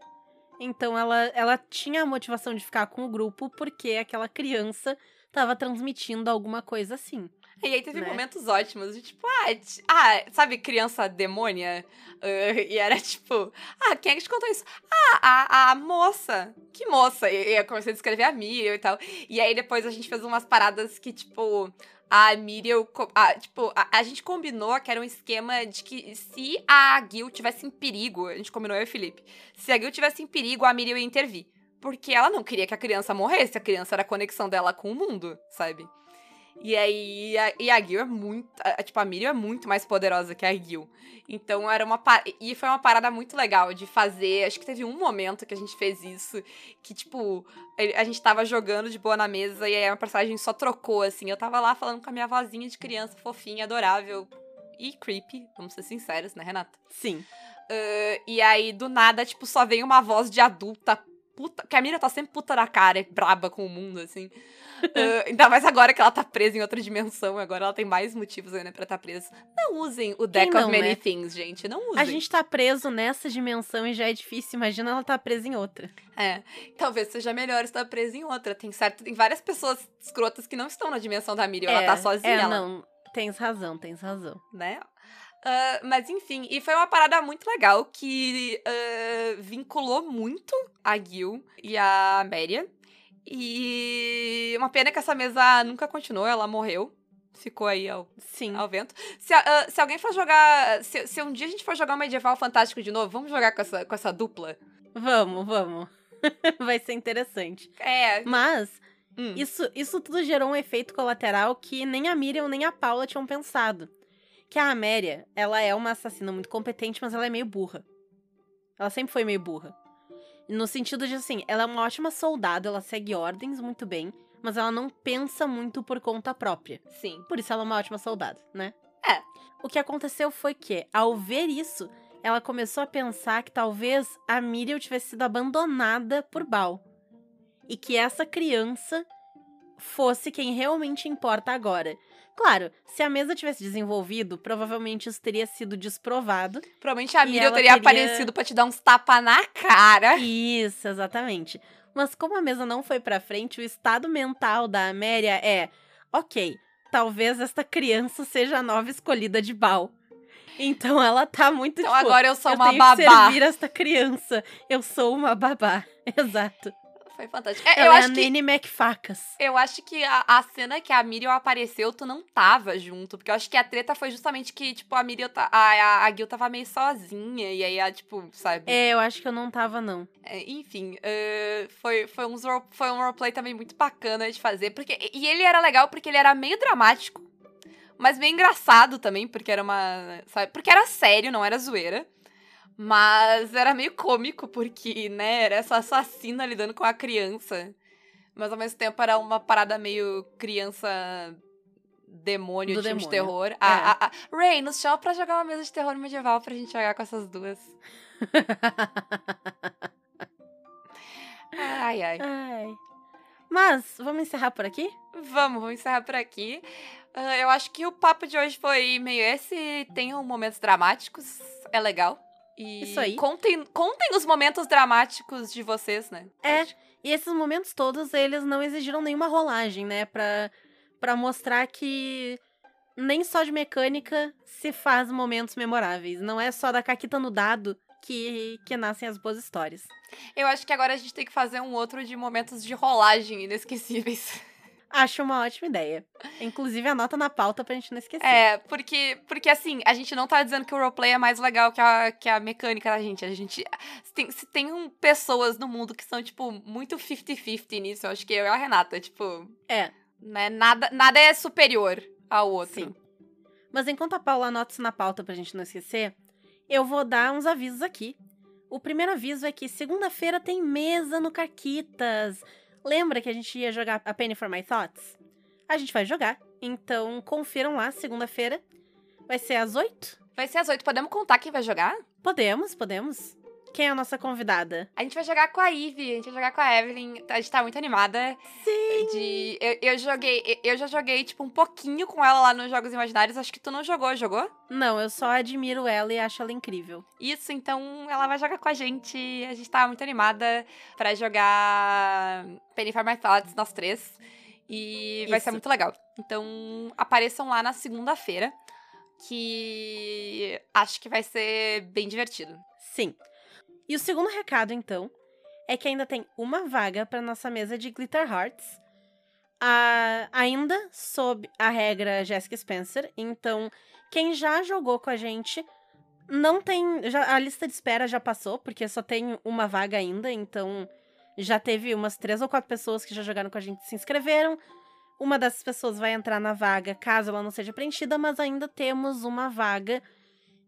S3: Então ela, ela tinha a motivação de ficar com o grupo porque aquela criança estava transmitindo alguma coisa assim.
S2: E aí teve né? momentos ótimos, de tipo, ah, ah, sabe, criança demônia? Uh, e era tipo, ah, quem é que te contou isso? Ah, a, a moça. Que moça? E, e eu comecei a descrever a Miriam e tal. E aí depois a gente fez umas paradas que, tipo, a Miriam, a, tipo, a, a, gente combinou que era um esquema de que se a Gil tivesse em perigo, a gente combinou eu e o Felipe, se a Gil tivesse em perigo, a Miriam ia intervir. Porque ela não queria que a criança morresse, a criança era a conexão dela com o mundo, sabe? E aí, a, e a Gil é muito. A, tipo, a Miriam é muito mais poderosa que a Gil. Então era uma. E foi uma parada muito legal de fazer. Acho que teve um momento que a gente fez isso. Que, tipo, a gente tava jogando de boa na mesa e aí a personagem só trocou, assim. Eu tava lá falando com a minha vozinha de criança fofinha, adorável. E creepy, vamos ser sinceros, né, Renata?
S3: Sim.
S2: Uh, e aí, do nada, tipo, só vem uma voz de adulta puta. Que a Miriam tá sempre puta da cara, é braba com o mundo, assim. uh, [LAUGHS] ainda mais agora que ela tá presa em outra dimensão, agora ela tem mais motivos ainda pra estar tá presa. Não usem o Deck não, of Many né? Things, gente. Não usem.
S3: A gente tá preso nessa dimensão e já é difícil. Imagina ela tá presa em outra.
S2: É. Talvez seja melhor estar presa em outra. Tem certo. Tem várias pessoas escrotas que não estão na dimensão da Miriam. É, ela tá sozinha. É,
S3: ela... não. Tens razão, tens razão.
S2: Né? Uh, mas enfim, e foi uma parada muito legal que uh, vinculou muito a Gil e a Méria. E uma pena que essa mesa nunca continuou, ela morreu. Ficou aí ao,
S3: Sim.
S2: ao vento. Se, uh, se alguém for jogar. Se, se, um dia a gente for jogar um medieval fantástico de novo, vamos jogar com essa, com essa dupla?
S3: Vamos, vamos. [LAUGHS] Vai ser interessante.
S2: É.
S3: Mas. Hum. Isso, isso tudo gerou um efeito colateral que nem a Miriam nem a Paula tinham pensado que a Améria, ela é uma assassina muito competente, mas ela é meio burra. Ela sempre foi meio burra. No sentido de assim, ela é uma ótima soldado, ela segue ordens muito bem, mas ela não pensa muito por conta própria.
S2: Sim.
S3: Por isso ela é uma ótima soldado, né?
S2: É.
S3: O que aconteceu foi que, ao ver isso, ela começou a pensar que talvez a Miriam tivesse sido abandonada por Bal. E que essa criança fosse quem realmente importa agora. Claro, se a mesa tivesse desenvolvido, provavelmente isso teria sido desprovado.
S2: Provavelmente a Miriam teria
S3: teria-
S2: aparecido pra te dar uns tapa na cara.
S3: Isso, exatamente. Mas como a mesa não foi pra frente, o estado mental da Améria é: ok, talvez esta criança seja a nova escolhida de Bal. Então ela tá muito
S2: Então
S3: tipo,
S2: agora eu sou
S3: eu
S2: uma
S3: tenho que
S2: babá.
S3: servir esta criança. Eu sou uma babá. [LAUGHS] Exato.
S2: Foi fantástico. É, eu
S3: é
S2: acho
S3: a
S2: que
S3: Nanny McFacas.
S2: Eu acho que a, a cena que a Miriam apareceu, tu não tava junto. Porque eu acho que a treta foi justamente que, tipo, a Miriam, a, a, a Gil tava meio sozinha. E aí, a, tipo, sabe?
S3: É, eu acho que eu não tava, não.
S2: É, enfim, eh, foi, foi, role- foi um roleplay também muito bacana de fazer. Porque, e ele era legal porque ele era meio dramático, mas meio engraçado também, porque era uma. Sabe? Porque era sério, não era zoeira. Mas era meio cômico, porque, né, era essa assassina lidando com a criança. Mas ao mesmo tempo era uma parada meio criança demônio,
S3: Do
S2: time de
S3: demônio.
S2: terror.
S3: É.
S2: A, a, a- Ray, nos chama pra jogar uma mesa de terror medieval pra gente jogar com essas duas. [LAUGHS] Ai, ai.
S3: Ai. Mas, vamos encerrar por aqui?
S2: Vamos, vamos encerrar por aqui. Ah, eu acho que o papo de hoje foi meio esse. Tenham momentos dramáticos, é legal. E
S3: Isso aí.
S2: Contem, contem os momentos dramáticos de vocês, né?
S3: É. E esses momentos todos, eles não exigiram nenhuma rolagem, né? Pra, pra mostrar que nem só de mecânica se faz momentos memoráveis. Não é só da caquita no dado que, que nascem as boas histórias.
S2: Eu acho que agora a gente tem que fazer um outro de momentos de rolagem inesquecíveis. [LAUGHS]
S3: Acho uma ótima ideia. Inclusive, anota na pauta pra gente não esquecer.
S2: É, porque, porque assim, a gente não tá dizendo que o roleplay é mais legal que a, que a mecânica da gente. A gente. Se tem, se tem um- pessoas no mundo que são, tipo, muito 50-50 nisso, eu acho que eu e a Renata, tipo.
S3: É.
S2: Né, nada, nada é superior ao outro.
S3: Sim. Mas enquanto a Paula anota isso na pauta pra gente não esquecer, eu vou dar uns avisos aqui. O primeiro aviso é que segunda-feira tem mesa no Caquitas. Lembra que a gente ia jogar a Penny for My Thoughts? A gente vai jogar. Então confiram lá, segunda-feira. Vai ser às oito?
S2: Vai ser às oito. Podemos contar quem vai jogar?
S3: Podemos, podemos. Quem é a nossa convidada?
S2: A gente vai jogar com a Ivy, a gente vai jogar com a Evelyn. A gente tá muito animada.
S3: Sim!
S2: De. Eu, eu joguei. eu- já joguei, tipo, um pouquinho com ela lá nos Jogos Imaginários. Acho que tu não jogou, jogou?
S3: Não, eu só admiro ela e acho ela incrível.
S2: Isso, então ela vai jogar com a gente. A gente tá muito animada pra jogar Penny for My Thoughts, nós três. E vai ser
S3: Isso.
S2: muito legal. Então apareçam lá na segunda-feira, que acho que vai ser bem divertido.
S3: Sim. E o segundo recado, então, é que ainda tem uma vaga para nossa mesa de Glitter Hearts. A- ainda sob a regra Jessica Spencer. Então, quem já jogou com a gente não tem. já- a lista de espera já passou, porque só tem uma vaga ainda. Então, já teve umas três ou quatro pessoas que já jogaram com a gente se inscreveram. Uma dessas pessoas vai entrar na vaga caso ela não seja preenchida, mas ainda temos uma vaga.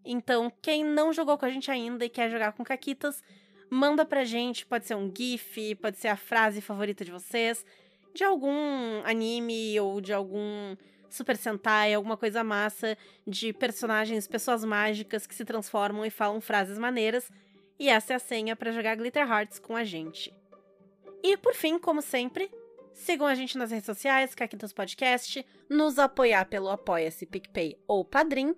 S3: Então, quem não jogou com a gente ainda e quer jogar com Caquitas, manda pra gente. Pode ser um GIF, pode ser a frase favorita de vocês, de algum anime ou de algum Super Sentai, alguma coisa massa, de personagens, pessoas mágicas que se transformam e falam frases maneiras. E essa é a senha pra jogar Glitter Hearts com a gente. E por fim, como sempre, sigam a gente nas redes sociais, Caquitas Podcast, nos apoiar pelo Apoia-se, PicPay ou Padrim.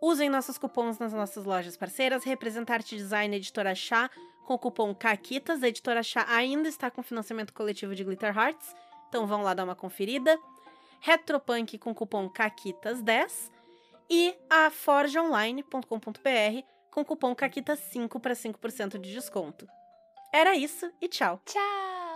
S3: Usem nossos cupons nas nossas lojas parceiras, Representarte Design Editora Chá, com o cupom CAQUITAS. A Editora Chá ainda está com financiamento coletivo de Glitter Hearts, então vão lá dar uma conferida. Retropunk com o cupom CAQUITAS10 e a forjaonline.com.br com o cupom CAQUITAS5 para 5% de desconto. Era isso e tchau!
S2: Tchau!